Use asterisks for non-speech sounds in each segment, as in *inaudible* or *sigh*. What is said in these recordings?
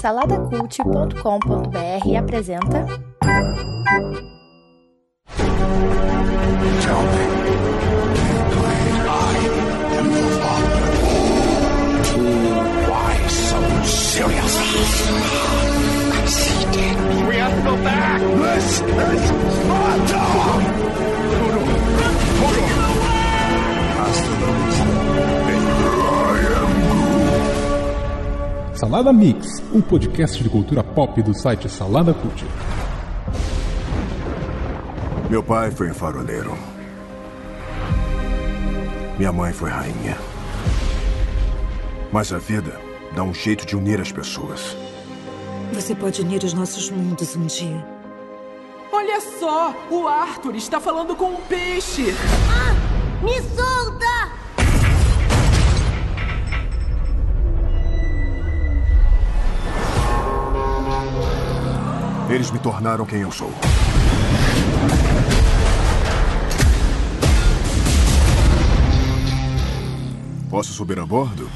Saladacult.com.br apresenta. Tell me, I am your father. Why so serious? Conceited. We have to go back. This is Sparta. Hasta la vista. Salada Mix, um podcast de cultura pop do site Salada Cult. Meu pai foi um faroleiro. Minha mãe foi rainha. Mas a vida dá um jeito de unir as pessoas. Você pode unir os nossos mundos um dia. Olha só, o Arthur está falando com um peixe. Me solta! Eles me tornaram quem eu sou. Posso subir a bordo?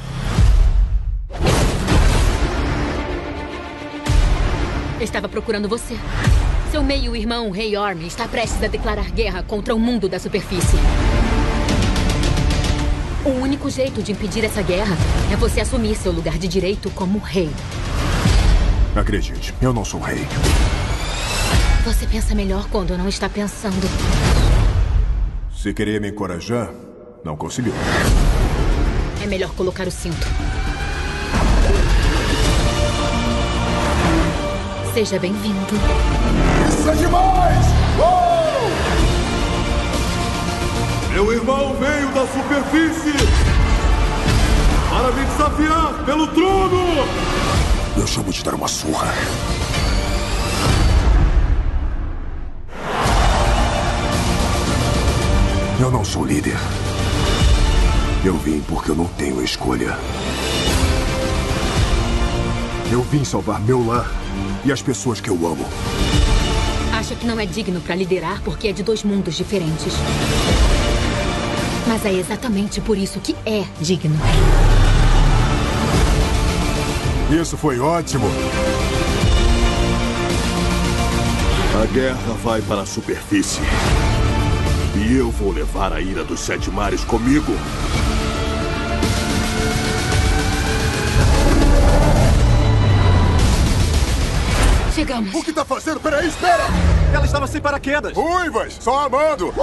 Estava procurando você. Seu meio-irmão, Rei Orm, está prestes a declarar guerra contra o mundo da superfície. O único jeito de impedir essa guerra é você assumir seu lugar de direito como rei. Acredite, eu não sou rei. Você pensa melhor quando não está pensando. Se queria me encorajar, não conseguiu. É melhor colocar o cinto. Seja bem-vindo. Isso é demais! Meu irmão veio da superfície para me desafiar pelo trono! Eu chamo de dar uma surra. Eu não sou líder. Eu vim porque eu não tenho escolha. Eu vim salvar meu lar e as pessoas que eu amo. Acha que não é digno para liderar porque é de dois mundos diferentes. Mas é exatamente por isso que é digno. Isso foi ótimo. A guerra vai para a superfície. E eu vou levar a ira dos sete mares comigo. Chegamos. O que tá fazendo? Peraí, espera! Ela estava sem paraquedas. Ruivas, só amando!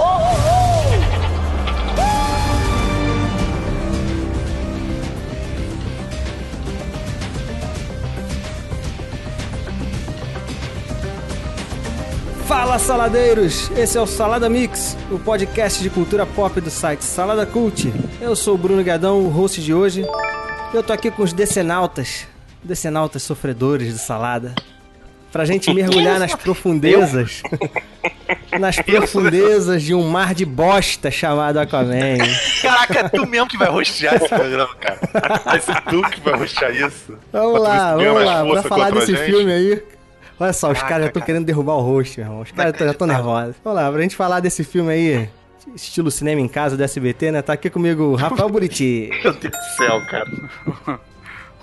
Fala saladeiros, esse é o Salada Mix, o podcast de cultura pop do site Salada Cult. Eu sou o Bruno Guedão, o host de hoje. Eu tô aqui com os decenautas, decenautas sofredores de salada, pra gente *laughs* mergulhar nas profundezas, nas *laughs* profundezas de um mar de bosta chamado Aquaman. Caraca, é tu mesmo que vai rostear esse programa, cara. *laughs* Vai ser tu que vai rostear isso. Vamos lá, vamos lá, pra falar desse filme aí. Olha só, os caras já estão cara. querendo derrubar o host, meu irmão. Os caras já estão nervosos. Vamos lá, pra gente falar desse filme aí, estilo cinema em casa do SBT, né? Tá aqui comigo o Rafael Buriti. *laughs* Meu Deus do céu, cara. *laughs*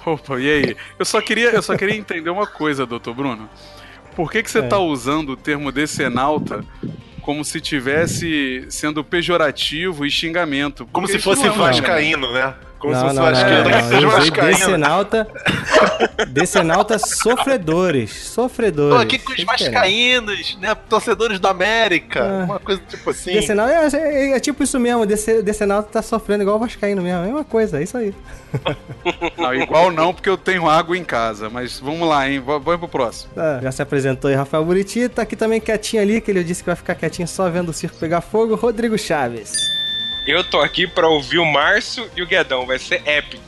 Opa, e aí? Eu só queria, eu só queria entender uma coisa, doutor Bruno. Por que, que você É. tá usando o termo decenalta como se tivesse sendo pejorativo e xingamento? Como Porque se isso fosse é um vascaíno, né? Como se Não, fosse não, não, vascaíno. não, que não. seja Eu usei vascaíno. decenalta, decenalta sofredores, sofredores. Tô aqui com os É vascaínos, né? Torcedores do América. Ah. Uma coisa tipo assim. Decenalta é, é- é tipo isso mesmo, dece, decenalta tá sofrendo igual o Vascaíno mesmo, é a mesma coisa, é isso aí. *laughs* Não, igual não, porque eu tenho água em casa. Mas vamos lá, hein? Vamos pro próximo. Tá, já se apresentou aí Rafael Buriti, tá aqui também quietinho ali, que ele disse que vai ficar quietinho só vendo o circo pegar fogo, Rodrigo Chaves. Eu tô aqui pra ouvir o Márcio e o Guedão, vai ser épico.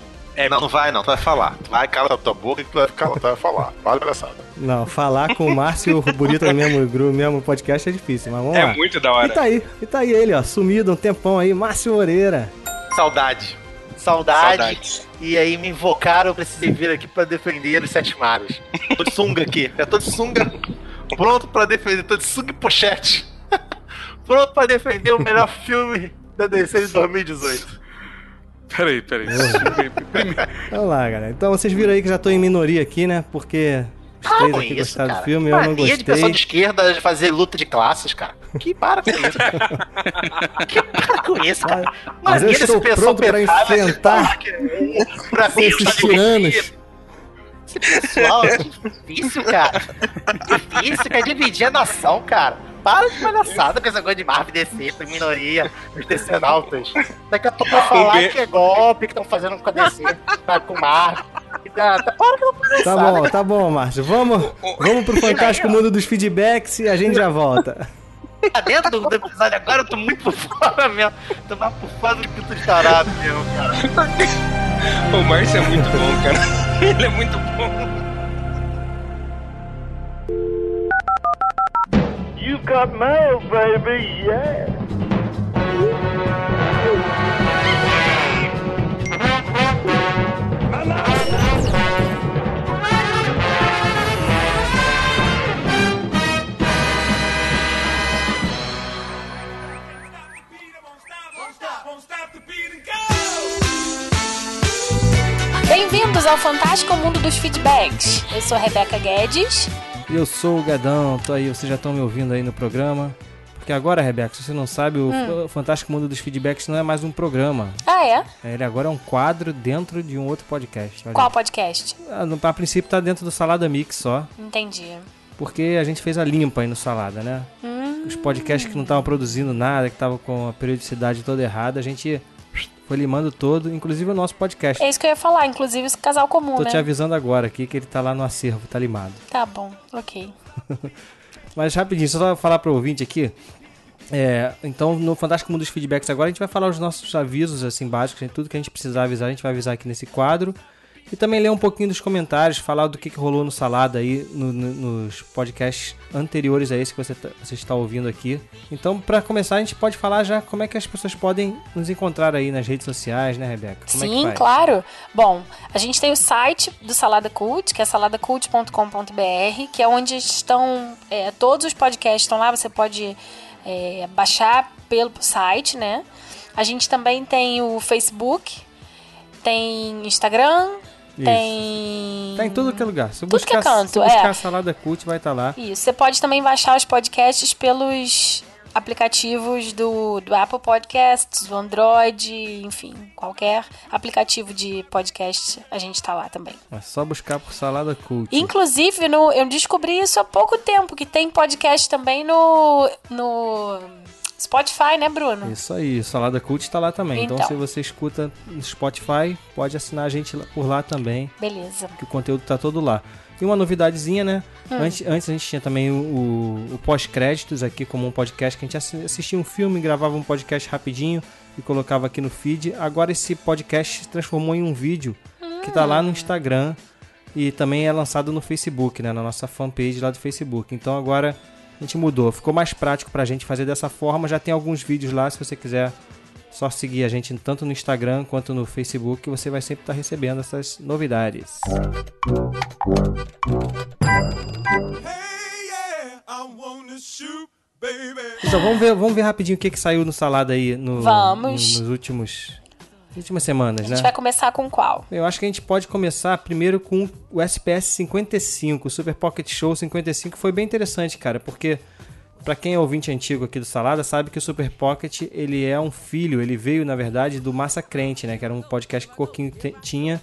Não, não vai, não. Tu vai falar. Tu vai, cala a tua boca e tu vai ficar. Tu vai falar. Fala, palhaçada. Não, falar com o Márcio e o Burito no mesmo grupo, mesmo podcast é difícil, mas vamos É lá. muito da hora. E tá aí, e tá aí ele, ó, sumido um tempão aí, Márcio Moreira. Saudade. Saudade. E aí me invocaram, eu precisei vir aqui pra defender os sete mares. Tô de sunga aqui. Eu tô de sunga. Pronto pra defender. Tô de sunga e pochete. *laughs* Pronto pra defender o melhor filme da DC de 2018. Peraí, peraí. Vamos lá, galera. Então vocês viram aí que já tô em minoria aqui, né? Porque os Ah, três aqui isso, gostaram cara. do filme, eu não Mania de pessoa de gostei. esquerda de fazer luta de classes, cara. Que para com isso, cara. que para com isso, cara. Mas eu Mania desse estou pessoal pronto para pensar, enfrentar pra esses tá tiranos. Esse pessoal é difícil, cara. Difícil, quer dividir a nação, cara. Para de palhaçada com essa coisa de Marvel DC, tem minoria, os decenautas. Daqui a pouco vai falar que é golpe que estão fazendo com a DC, tá, com Marvel. E Tá, tá, para com a Tá palhaçada. bom, tá bom, Márcio. Vamos, vamos pro fantástico mundo dos feedbacks e a gente já volta. Tá dentro do, do episódio agora, eu tô muito por fora mesmo. Tô mais por fora do que tu estarado mesmo, cara. *laughs* O Márcio é muito bom, cara. Ele é muito bom. You got mail, baby, yeah. Bem-vindos ao fantástico mundo dos feedbacks. Eu sou Rebeca Guedes. E eu sou o Gadão, tô aí, vocês já estão me ouvindo aí no programa. Porque agora, Rebeca, se você não sabe, o Hum. Fantástico Mundo dos Feedbacks não é mais um programa. Ah, é? Ele agora é um quadro dentro de um outro podcast. olha. Qual podcast? Ah, no- A princípio tá dentro do Salada Mix só. Entendi. Porque a gente fez a limpa aí no Salada, né? Hum. Os podcasts que não estavam produzindo nada, que estavam com a periodicidade toda errada, a gente foi limando todo, inclusive o nosso podcast. É isso que eu ia falar, inclusive esse casal comum, Tô né? te avisando agora aqui que ele tá lá no acervo, tá limado. Tá bom, ok. *laughs* Mas rapidinho, só pra falar pro ouvinte aqui. É, então, no Fantástico Mundo dos Feedbacks agora, a gente vai falar os nossos avisos, assim, básicos, né? tudo que a gente precisar avisar, a gente vai avisar aqui nesse quadro. E também ler um pouquinho dos comentários, falar do que, que rolou no Salada aí, no- no- nos podcasts anteriores a esse que você, tá- você está ouvindo aqui. Então, pra começar, a gente pode falar já como é que as pessoas podem nos encontrar aí nas redes sociais, né, Rebeca? Como é Sim, faz? claro. Bom, a gente tem o site do Salada Cult, que é saladacult.com.br, que é onde estão é, todos os podcasts estão lá. Você pode é, baixar pelo site, né? A gente também tem o Facebook, tem Instagram, Isso. tem Tá em tudo que é lugar. Se Tudo que é buscar, canto, se buscar é. Salada Cult, vai estar lá. Isso, você pode também baixar os podcasts pelos aplicativos do, do Apple Podcasts, do Android, enfim, qualquer aplicativo de podcast, a gente tá lá também. É só buscar por Salada Cult. Inclusive, no, eu descobri isso há pouco tempo, que tem podcast também no, no Spotify, né, Bruno? Isso aí, Salada Cult tá lá também. Então, Então. se você escuta no Spotify, pode assinar a gente por lá também, Beleza. que o conteúdo tá todo lá. E uma novidadezinha, né? Hum. Antes, antes a gente tinha também o, o- o pós-créditos aqui como um podcast, que a gente assi- assistia um filme, gravava um podcast rapidinho e colocava aqui no feed. Agora esse podcast se transformou em um vídeo que tá lá no Instagram e também é lançado no Facebook, né? Na nossa fanpage lá do Facebook. Então agora a gente mudou. Ficou mais prático pra gente fazer dessa forma. Já tem alguns vídeos lá, se você quiser só seguir a gente tanto no Instagram quanto no Facebook, você vai sempre estar recebendo essas novidades. Então vamos ver, vamos ver rapidinho o que, que saiu no salada aí no, Vamos. no- nos últimos últimas semanas, A gente né? vai começar com qual? Eu acho que a gente pode começar primeiro com o SPS 55, o Super Pocket Show 55. Foi bem interessante, cara, porque pra quem é ouvinte antigo aqui do Salada, sabe que o Super Pocket, ele é um filho, ele veio, na verdade, do Massa Crente, né? Que era um podcast que o Coquinho tinha,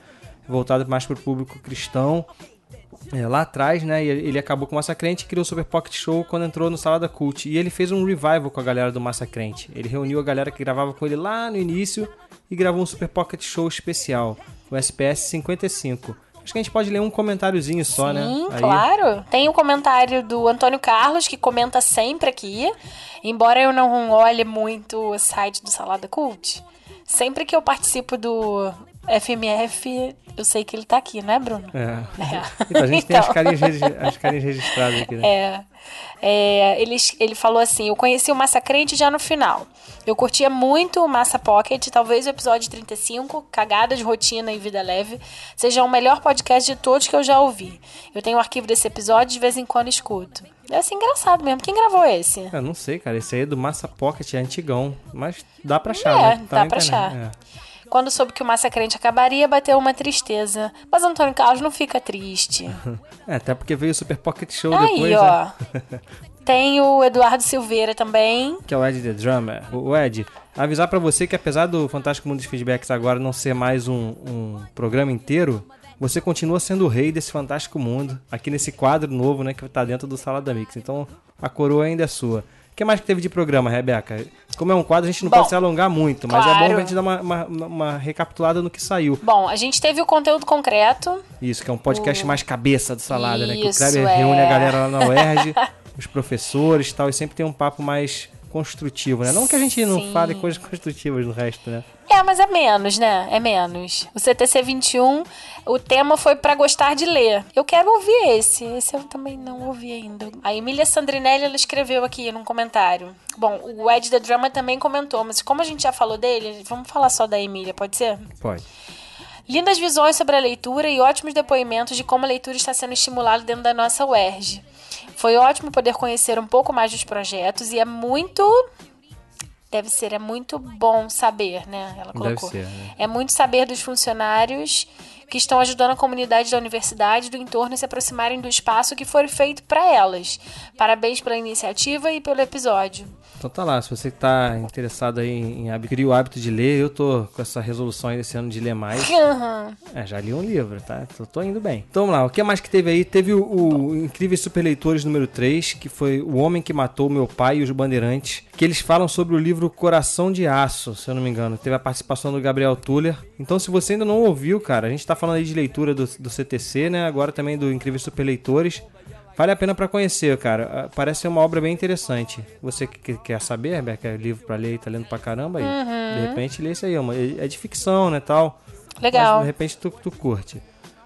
voltado mais pro público cristão. É, lá atrás, né? Ele acabou com o Massa Crente e criou o Super Pocket Show quando entrou no Salada Cult. E ele fez um revival com a galera do Massa Crente. Ele reuniu a galera que gravava com ele lá no início e gravou um Super Pocket Show especial, o SPS 55. Acho que a gente pode ler um comentáriozinho só, né? Sim, claro. Tem o comentário do Antônio Carlos, que comenta sempre aqui. Embora eu não olhe muito o site do Salada Cult, sempre que eu participo do FMF, eu sei que ele tá aqui, né, Bruno? É. *laughs* É. Então, a gente tem as Então. carinhas, as carinhas registradas aqui, né? É. É, ele, ele falou assim: Eu conheci o Massa Crente já no final. Eu curtia muito o Massa Pocket, talvez o episódio 35, Cagada de Rotina e Vida Leve, seja o melhor podcast de todos que eu já ouvi. Eu tenho o arquivo desse episódio e de vez em quando escuto. É assim engraçado mesmo. Quem gravou esse? Eu não sei, cara. Esse aí é do Massa Pocket, é antigão. Mas dá pra achar, É, né? dá na pra internet. achar. É. Quando soube que o Massacrente acabaria, bateu uma tristeza. Mas Antônio Carlos não fica triste. *laughs* É, até porque veio o Super Pocket Show Aí, depois, ó. né? *laughs* Tem o Eduardo Silveira também. que é o Ed The Drummer. O Ed, avisar pra você que apesar do Fantástico Mundo dos Feedbacks agora não ser mais um, um programa inteiro, você continua sendo o rei desse fantástico mundo, aqui nesse quadro novo, né, que tá dentro do Salada Mix. Então, a coroa ainda é sua. O que mais que teve de programa, Rebeca? Como é um quadro, a gente não Bom, pode se alongar muito, mas é claro. bom pra gente dar uma, uma, uma recapitulada no que saiu. Bom, a gente teve o conteúdo concreto. Isso, que é um podcast O- mais cabeça do Salada, né? Que o Isso, Kleber é. reúne a galera lá na UERJ, *laughs* os professores e tal, e sempre tem um papo mais construtivo, né? Não que a gente não Sim. fale coisas construtivas no resto, né? É, mas é menos, né? É menos. O CTC 21, o tema foi pra gostar de ler. Eu quero ouvir esse. Esse eu também não ouvi ainda. A Emília Sandrinelli, ela escreveu aqui num comentário. Bom, o Ed The Drama também comentou, mas como a gente já falou dele, vamos falar só da Emília, pode ser? Pode. Lindas visões sobre a leitura e ótimos depoimentos de como a leitura está sendo estimulada dentro da nossa UERJ. Foi ótimo poder conhecer um pouco mais dos projetos e é muito. Deve ser, é muito bom saber, né? Ela colocou. ser, né? É muito saber dos funcionários que estão ajudando a comunidade da universidade e do entorno a se aproximarem do espaço que foi feito para elas. Parabéns pela iniciativa e pelo episódio. Então tá lá, se você tá interessado aí em, adquirir o hábito de ler, eu tô com essa resolução aí desse ano de ler mais. *laughs* Aham. É, já li um livro, tá? Tô, tô indo bem. Então vamos lá, o que mais que teve aí? Teve o, o Incríveis Super Leitores número 3, que foi O Homem que Matou Meu Pai e os Bandeirantes, que eles falam sobre o livro Coração de Aço, se eu não me engano. Teve a participação do Gabriel Tuller. Então se você ainda não ouviu, cara, a gente tá falando aí de leitura do, do CTC, né? Agora também do Incríveis Super Leitores. Vale a pena pra conhecer, cara. Ah, Parece ser uma obra bem interessante. Você que, que quer saber, Rebeca, é livro pra ler e tá lendo pra caramba aí. Uhum. De repente lê isso aí, é é de ficção, né, tal. Legal. Mas, de repente tu, tu curte.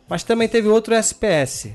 Mas também teve outro SPS.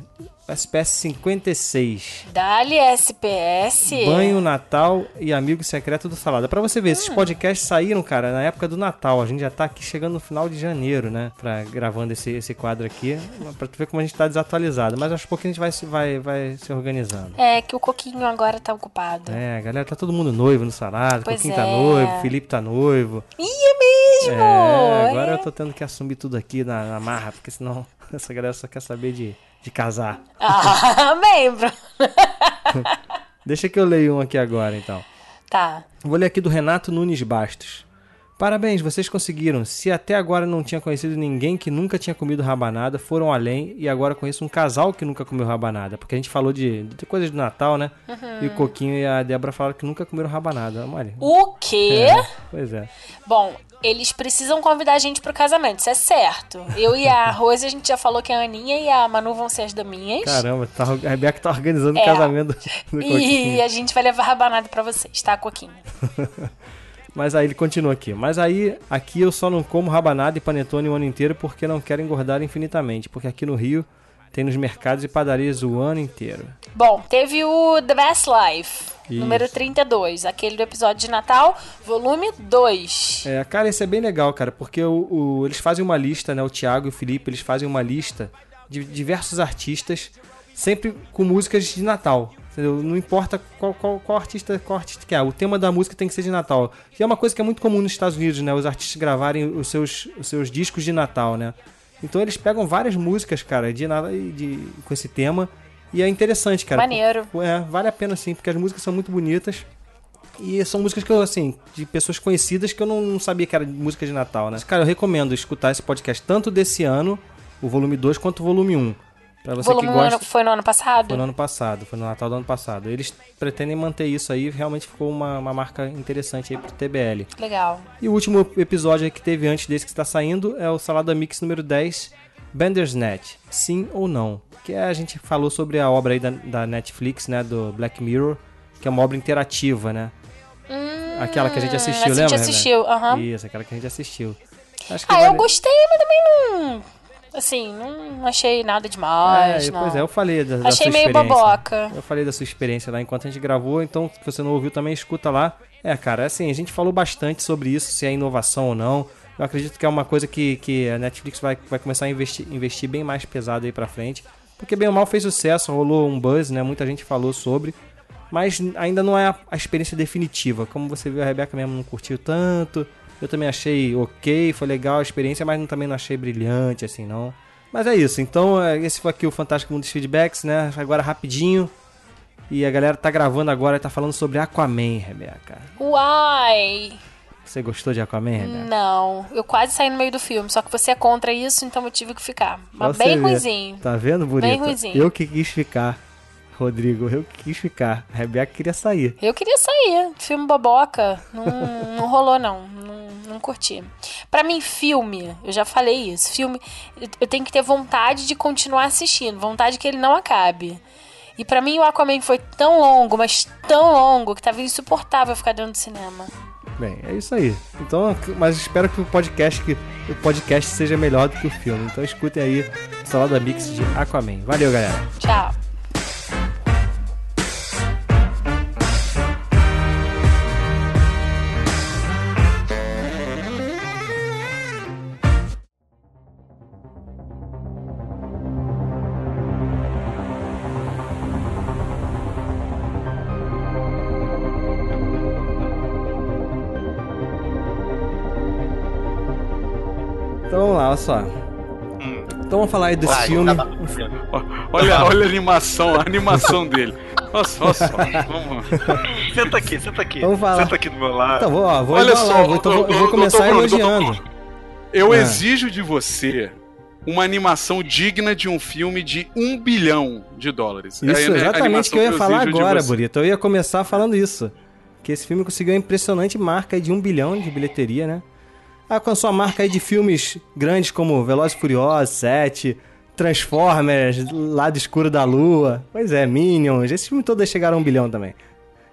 SPS 56. Dali SPS. Banho, Natal e Amigo Secreto do Salada. Pra você ver, esses Hum. podcasts saíram, cara, na época do Natal. A gente já tá aqui chegando no final de janeiro, né? Pra, gravando esse, esse quadro aqui. Pra tu ver como a gente tá desatualizado. Mas aos pouquinhos a gente vai, se- vai, vai se organizando. É, que o Coquinho agora tá ocupado. É, galera, tá todo mundo noivo no Salada. Pois Coquinho tá é. noivo, Felipe tá noivo. Ih, é mesmo! É, agora É. eu tô tendo que assumir tudo aqui na, na marra, porque senão *laughs* essa galera só quer saber de, de casar. Ah, *laughs* membro. *laughs* Deixa que eu leio um aqui agora, então. Tá. Vou ler aqui do Renato Nunes Bastos. Parabéns, vocês conseguiram. Se até agora não tinha conhecido ninguém que nunca tinha comido rabanada, foram além e agora conheço um casal que nunca comeu rabanada. Porque a gente falou de, de coisas do Natal, né? Uhum. E o Coquinho e a Débora falaram que nunca comeram rabanada. Olha. O quê? É, pois é. Bom, eles precisam convidar a gente pro casamento, isso é certo. Eu e a *laughs* Rose, a gente já falou que a Aninha e a Manu vão ser as daminhas. Caramba, tá, a Rebeca tá organizando o É. casamento do, E a gente vai levar rabanada pra vocês, tá, Coquinho? *laughs* Mas aí ele continua aqui. Mas aí, aqui eu só não como rabanada e panetone o ano inteiro porque não quero engordar infinitamente. Porque aqui no Rio tem nos mercados e padarias o ano inteiro. Bom, teve o The Best Life, Isso. número 32, aquele do episódio de Natal, volume 2. É, cara, isso é bem legal, cara, porque o, o- eles fazem uma lista, né? O Thiago e o Felipe, eles fazem uma lista de diversos artistas, sempre com músicas de Natal. Entendeu? Não importa qual, qual, qual artista qual artista que é, o tema da música tem que ser de Natal. Que é uma coisa que é muito comum nos Estados Unidos, né? Os artistas gravarem os seus, os seus discos de Natal, né? Então eles pegam várias músicas, cara, de, nada- de, com esse tema. E é interessante, cara. Maneiro. É, vale a pena sim, porque as músicas são muito bonitas. E são músicas que eu, assim, de pessoas conhecidas que eu não, não sabia que era música de Natal, né? Cara, eu recomendo escutar esse podcast tanto desse ano, o volume 2, quanto o volume 1. Pra você volume que gosta. ano- foi no ano passado? Foi no ano passado, foi no Natal do ano passado. Eles pretendem manter isso aí, realmente ficou uma, uma marca interessante aí pro TBL. Legal. E o último episódio que teve antes desse que está saindo é o Salada Mix número 10, Bandersnatch, sim ou não. Que é, a gente falou sobre a obra aí da, da Netflix, né, do Black Mirror, que é uma obra interativa, né? aquela que a gente assistiu, Hum, a gente lembra? assistiu, aham. Isso, aquela que a gente assistiu. Acho que Ah, eu vale- gostei, mas também não. Assim, não achei nada demais. É, não. pois é, eu falei da, da Achei sua meio experiência. boboca. Eu falei da sua experiência lá enquanto a gente gravou, então se você não ouviu também escuta lá. É, cara, assim, a gente falou bastante sobre isso, se é inovação ou não. Eu acredito que é uma coisa que, que a Netflix vai, vai começar a investir, investir bem mais pesado aí pra frente. Porque bem ou mal fez sucesso, rolou um buzz, né? Muita gente falou sobre. Mas ainda não é a, a experiência definitiva. Como você viu, a Rebeca mesmo não curtiu tanto. Eu também achei ok, foi legal a experiência, mas também não achei brilhante, assim, não. Mas é isso, então é, esse foi aqui o Fantástico Mundo dos Feedbacks, né? Agora rapidinho. E a galera tá gravando agora e tá falando sobre Aquaman, Rebeca. Uai! Você gostou de Aquaman, Rebeca? Não, eu quase saí no meio do filme, só que você é contra isso, então eu tive que ficar. Mas bem você ruizinho. Tá vendo, Bonita? Bem ruizinho. Eu que quis ficar, Rodrigo, eu que quis ficar. A Rebeca queria sair. Eu queria sair. Filme boboca. Não, não rolou, não. não. Não curti. Pra mim, filme, eu já falei isso. Filme, eu- tenho que ter vontade de continuar assistindo. Vontade que ele não acabe. E pra mim, o Aquaman foi tão longo, mas tão longo, que tava insuportável ficar dentro do cinema. Bem, é isso aí. Então, mas espero que o podcast que o podcast seja melhor do que o filme. Então escutem aí Salada Mix de Aquaman. Valeu, galera. Tchau. Vamos falar aí desse Vai, filme. Olha, olha a animação, a animação dele. Nossa, olha só. Vamos. Senta aqui, senta aqui. Vamos falar. Senta aqui do meu lado. Então, vou, ó, vou Olha só, vou, então, vou, começar doutor Bruno, doutor elogiando. Eu É. exijo de você uma animação digna de um filme de um bilhão de dólares. É Isso, a exatamente o que eu ia falar de agora. Burito. Eu ia começar falando isso. Que esse filme conseguiu a impressionante marca de um bilhão de bilheteria, né? Alcançou a marca aí de filmes grandes como Velozes e Furiosos, 7, Transformers, Lado Escuro da Lua. Pois é, Minions. Esses filmes todos chegaram a um bilhão também.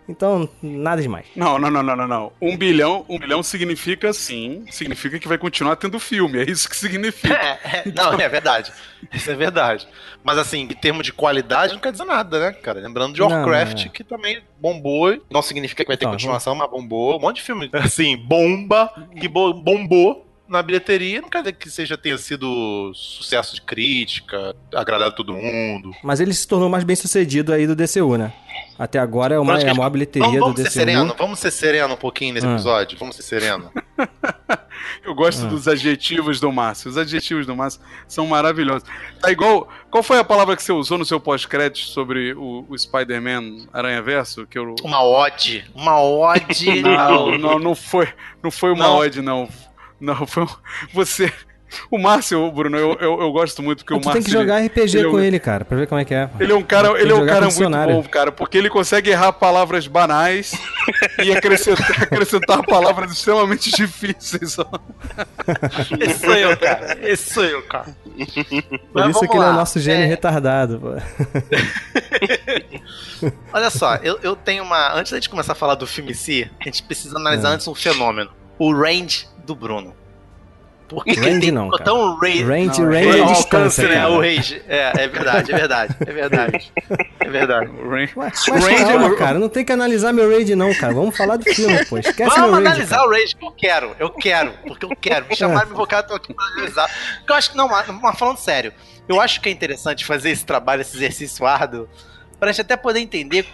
Então, nada demais. Não, não, não, não, não, não. Um bilhão, um bilhão significa sim, significa que vai continuar tendo filme. É isso que significa. *laughs* É, é, não, é verdade. Isso é verdade. Mas assim, em termos de qualidade, não quer dizer nada, né, cara? Lembrando de Não, Warcraft, não é. que também bombou. Não significa que vai ter Então, continuação, mas bombou. Um monte de filme, assim, bomba, que bo- bombou na bilheteria. Não quer dizer que seja tenha sido sucesso de crítica, agradado todo mundo. Mas ele se tornou mais bem sucedido aí do DCU, né? Até agora é, uma, Pronto, é a maior bilheteria vamos, vamos do ser DCU. sereno, vamos ser sereno um pouquinho nesse Ah. episódio. Vamos ser sereno. *laughs* Eu gosto Ah. dos adjetivos do Márcio. Os adjetivos do Márcio são maravilhosos. Tá igual. Qual foi a palavra que você usou no seu pós-crédito sobre o, o Spider-Man Aranha Verso? Que eu... Uma ode. Uma ode. *laughs* Não, não, não foi, não foi uma Não. ode, não. Não, foi um- você. O Márcio, Bruno, eu, eu, eu gosto muito que o Tu Márcio. tem que jogar ele- RPG ele é um- com ele, cara, pra ver como é que é. Ele é um cara, ele é um cara muito bom, cara, porque ele consegue errar palavras banais *laughs* e acrescentar, acrescentar palavras extremamente difíceis. *laughs* Esse sou eu, cara. Esse sou eu, cara. Por Mas isso que ele é o lá. nosso gênio É. retardado, pô. *laughs* Olha só, eu, eu tenho uma. Antes da gente começar a falar do filme em si, a gente precisa analisar É. antes um fenômeno: o range do Bruno. Porque *laughs* Range ele tem não, cara. tão range. Range, não, range é o distância, alcance, né? cara. O range. É, é verdade, é verdade. É verdade. É verdade. Mas Range- calma, cara, não tem que analisar meu raid não, cara. Vamos falar do filme, pô. Esquece Vamos analisar o range que eu quero. Eu quero, porque eu quero. Me chamaram, me invocaram, eu tô aqui pra analisar. Porque eu acho que, não, mas mas falando sério, eu acho que é interessante fazer esse trabalho, esse exercício árduo, pra gente até poder entender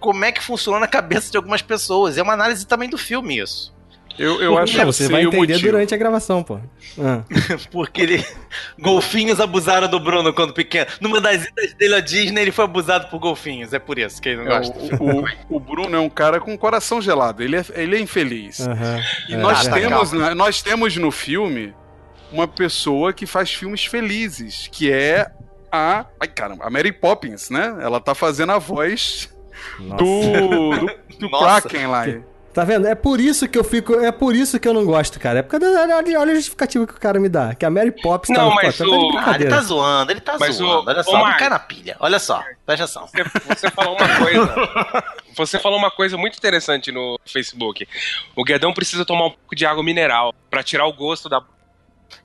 como é que funciona na cabeça de algumas pessoas. É uma análise também do filme, isso. Eu, eu acho que você vai entender motivo. durante a gravação, pô. Ah. *laughs* Porque ele. Golfinhos abusaram do Bruno quando pequeno. Numa das idas dele à Disney, ele foi abusado por golfinhos. É por isso que ele não É, gosta. o, o- o Bruno é um cara com coração gelado, ele é, ele é infeliz. Aham. E É, nós, Ah, tá, temos, nós temos no filme uma pessoa que faz filmes felizes, que é a. Ai, caramba, a Mary Poppins, né? Ela tá fazendo a voz Nossa. do, do, do. *laughs* Kraken lá. Tá vendo? É por isso que eu fico. É por isso que eu não gosto, cara. É porque olha, olha a justificativa que o cara me dá. Que a Mary Poppins tá Não, no mas. Tá de o- Ah, ele tá zoando, ele tá Mas zoando. o- Olha só, não Mark. cai na pilha. Olha só, presta atenção. Você, você falou uma coisa. *laughs* Você falou uma coisa muito interessante no Facebook. O Guedão precisa tomar um pouco de água mineral pra tirar o gosto da.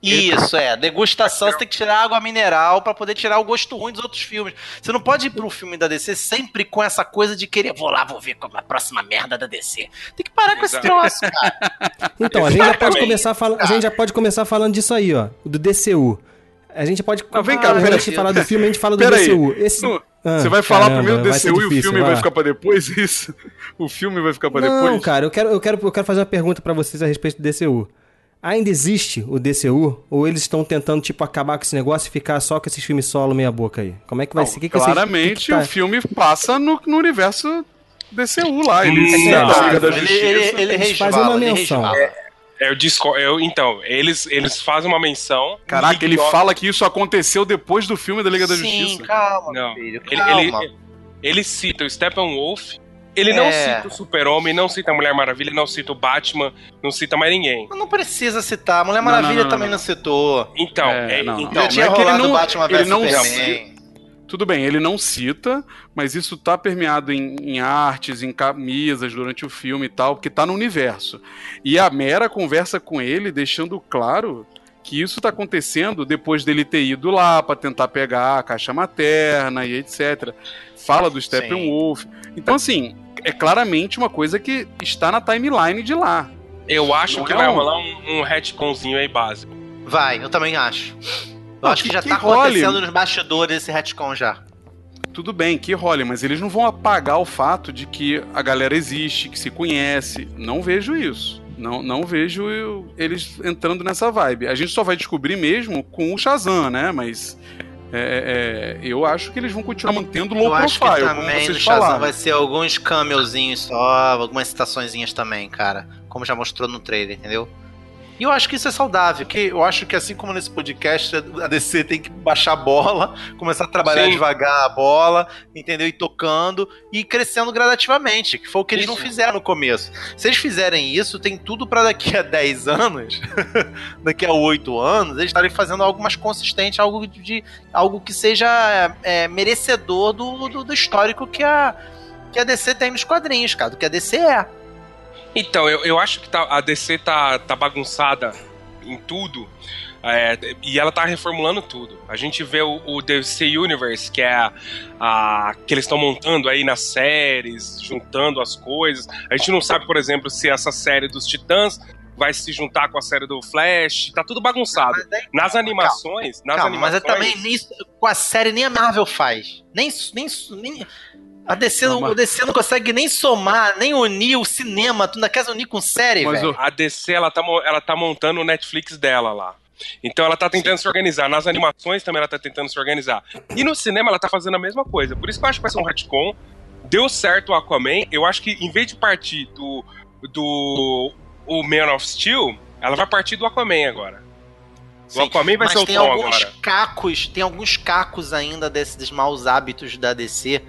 Isso, é. *laughs* Degustação, você tem que tirar água mineral pra poder tirar o gosto ruim dos outros filmes. Você não pode ir pro filme da DC sempre com essa coisa de querer, vou lá, vou ver como a próxima merda da DC. Tem que parar com esse troço, cara. *laughs* Então, a gente, já pode começar fala... a gente já pode começar falando disso aí, ó. Do DCU. A gente pode. Ah, vem cá, pera de aí. falar do filme, a gente fala do Pera aí. DCU. Esse... No, Ah, Você vai falar caramba, primeiro do DCU e o difícil, filme vai vai ficar pra depois, é *laughs* isso? O filme vai ficar pra Não, depois? cara, eu quero, eu, quero, eu quero fazer uma pergunta pra vocês a respeito do DCU. Ainda existe o DCU? Ou eles estão tentando, tipo, acabar com esse negócio e ficar só com esses filmes solo meia boca aí? Como é que vai Não, ser? Que claramente que que tá- o filme passa no, no universo DCU lá. Ele Hum, não. a Liga da Ele- Justiça. ele- ele Eles resvala, fazem uma ele menção. resvala. Eu discordo. Eu, então, eles, eles fazem uma menção. Caraca, ele fala que isso aconteceu depois do filme da Liga da Sim, Justiça. calma, Não. filho, Ele, calma. ele, ele cita o Steppenwolf. Ele não É. cita o Super-Homem, não cita a Mulher Maravilha, não cita o Batman, não cita mais ninguém. Não precisa citar. Mulher Não, Maravilha não, não, também não. não, citou. Então, É, é, não, não. então Já tinha é que ele rolado não- Batman ele não Superman. Tudo bem, ele não cita, mas isso tá permeado em, em artes, em camisas durante o filme e tal, porque tá no universo. E a Mera conversa com ele, deixando claro que isso tá acontecendo depois dele ter ido lá pra tentar pegar a caixa materna e etc. Fala do Steppenwolf. Então, assim, é claramente uma coisa que está na timeline de lá. Eu acho Não que é vai um- rolar um, um retconzinho aí básico. Vai, eu também acho. Eu Não, acho que, que- já que tá role. acontecendo nos bastidores esse retcon já. Tudo bem, que role, mas eles não vão apagar o fato de que a galera existe, que se conhece. Não vejo isso. Não, não vejo eu- eles entrando nessa vibe. A gente só vai descobrir mesmo com o Shazam, né? Mas é, é, eu acho que eles vão continuar mantendo low eu acho que profile, também vocês falaram. vai ser alguns cameozinhos só, algumas citaçõezinhas também, cara. Como já mostrou no trailer, entendeu? E eu acho que isso é saudável, que eu acho que assim como nesse podcast, a DC tem que baixar a bola, *laughs* começar a trabalhar Sim. devagar a bola, entendeu? E tocando e crescendo gradativamente, que foi o que eles não Isso. fizeram no começo. Se eles fizerem isso, tem tudo pra daqui a *laughs* 10 anos, *laughs* daqui a 8 anos, eles estarem fazendo algo mais consistente, algo de algo que seja é, merecedor do, do, do histórico que a, que a DC tem nos quadrinhos, cara, do que a DC é. Então, eu, eu acho que tá- a DC tá, tá bagunçada em tudo. é, e ela tá reformulando tudo. A gente vê o, o DC Universe, que é a, a- que eles estão montando aí nas séries, juntando as coisas. A gente não sabe, por exemplo, se essa série dos Titãs vai se juntar com a série do Flash. Tá tudo bagunçado. Nas animações, nas Calma, mas animações. é também nisso, com a série nem a Marvel faz. Nem, nem, nem a DC, não, mas- o DC não consegue nem somar, nem unir o cinema. Tu ainda quer unir com série, Mas velho? o- A DC, ela tá, ela tá montando o Netflix dela lá. Então ela tá tentando se organizar. Nas animações também ela tá tentando se organizar. E no cinema ela tá fazendo a mesma coisa. Por isso que eu acho que vai ser um retcon. Deu certo o Aquaman. Eu acho que em vez de partir do, do o Man of Steel, ela vai partir do Aquaman agora. O Sim, Aquaman vai mas ser o tem Tom alguns agora. cacos, tem alguns cacos ainda desses maus hábitos da DC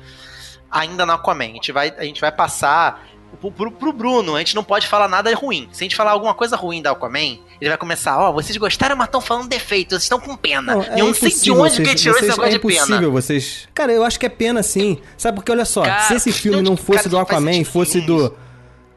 ainda no Aquaman. A gente vai, a gente vai passar pro, pro, pro Bruno, a gente não pode falar nada ruim. Se a gente falar alguma coisa ruim da Aquaman, ele vai começar, ó, vocês gostaram, mas estão falando defeito, vocês estão com pena. Não, eu não sei de onde que vocês- ele tirou esse negócio é de pena. impossível vocês. Cara, eu acho que é pena sim. Sabe porque olha só, Cara, se esse filme não- não fosse cara, do Aquaman, fosse do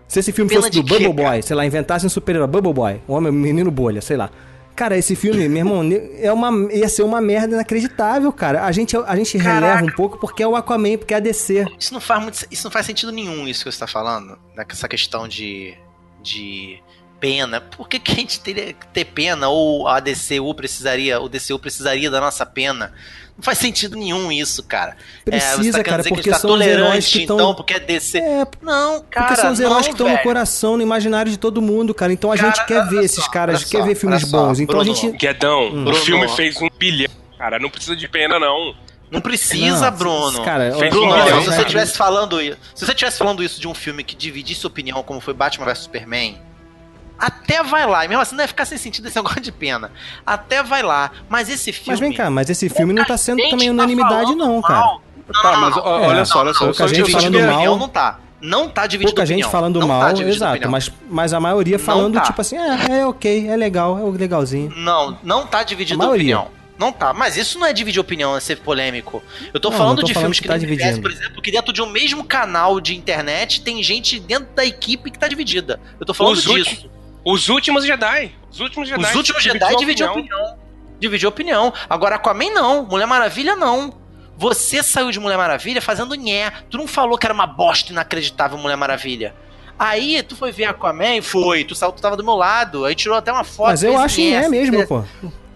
se esse filme Pena fosse do Bubble? Boy, sei lá, inventasse um super-herói Bubble Boy, um homem, menino bolha, sei lá. Cara, esse filme, meu irmão, é uma, ia ser uma merda inacreditável, cara. A gente, a gente releva um pouco porque é o Aquaman, porque é a DC. Isso não faz muito, isso não faz sentido nenhum isso que você tá falando, né, essa questão de de pena. Por que, que a gente teria que ter pena ou a DCU precisaria, o DCU precisaria da nossa pena? Não faz sentido nenhum isso, cara. Precisa, você tá querendo cara, dizer que a porque gente tá são os heróis tolerante, que tão- então, porque é DC. É, não, cara, Porque são os heróis não, que estão no coração, no imaginário de todo mundo, cara. Então a Cara, gente quer ver esses só, caras, quer só, ver filmes olha só, bons. Então Bruno, a gente. Guedão, Hum. o filme fez um bilhão, cara. Não precisa de pena, não. Não precisa, Não, Bruno. cara, Bruno, se você estivesse falando isso, se você estivesse falando isso de um filme que dividisse opinião, como foi Batman vs Superman, até vai lá. E mesmo assim não vai ficar sem sentido esse *laughs* negócio de pena. Até vai lá. Mas esse filme. Mas vem cá, mas esse filme não tá sendo também tá unanimidade, falando não, cara. mal. Tá, mas ó, É, olha só, olha só. pouca gente falando mal. não tá. Não tá dividido Pouca opinião. gente falando não mal, tá exato. opinião. Mas, mas a maioria Não falando, tá. tipo assim, é, é ok, é legal, é legalzinho. Não, não tá dividido A maioria. opinião. Não tá, mas isso não é dividir opinião, é ser polêmico. Eu tô Não, falando não tô de falando filmes que que, tá dividindo. por exemplo, que dentro de um mesmo canal de internet tem gente dentro da equipe que tá dividida. Eu tô falando Os, disso. últimos, os últimos Jedi. Os últimos Jedi. Os últimos Jedi dividiu dividiu opinião. Dividiu opinião. Agora Aquaman não. Mulher Maravilha não. Você saiu de Mulher Maravilha fazendo nhé. Tu não falou que era uma bosta inacreditável Mulher Maravilha. Aí tu foi ver Aquaman e foi. Tu saiu, tu tava do meu lado. Aí tirou até uma foto. Mas eu acho nhé, é assim, mesmo, fez- pô.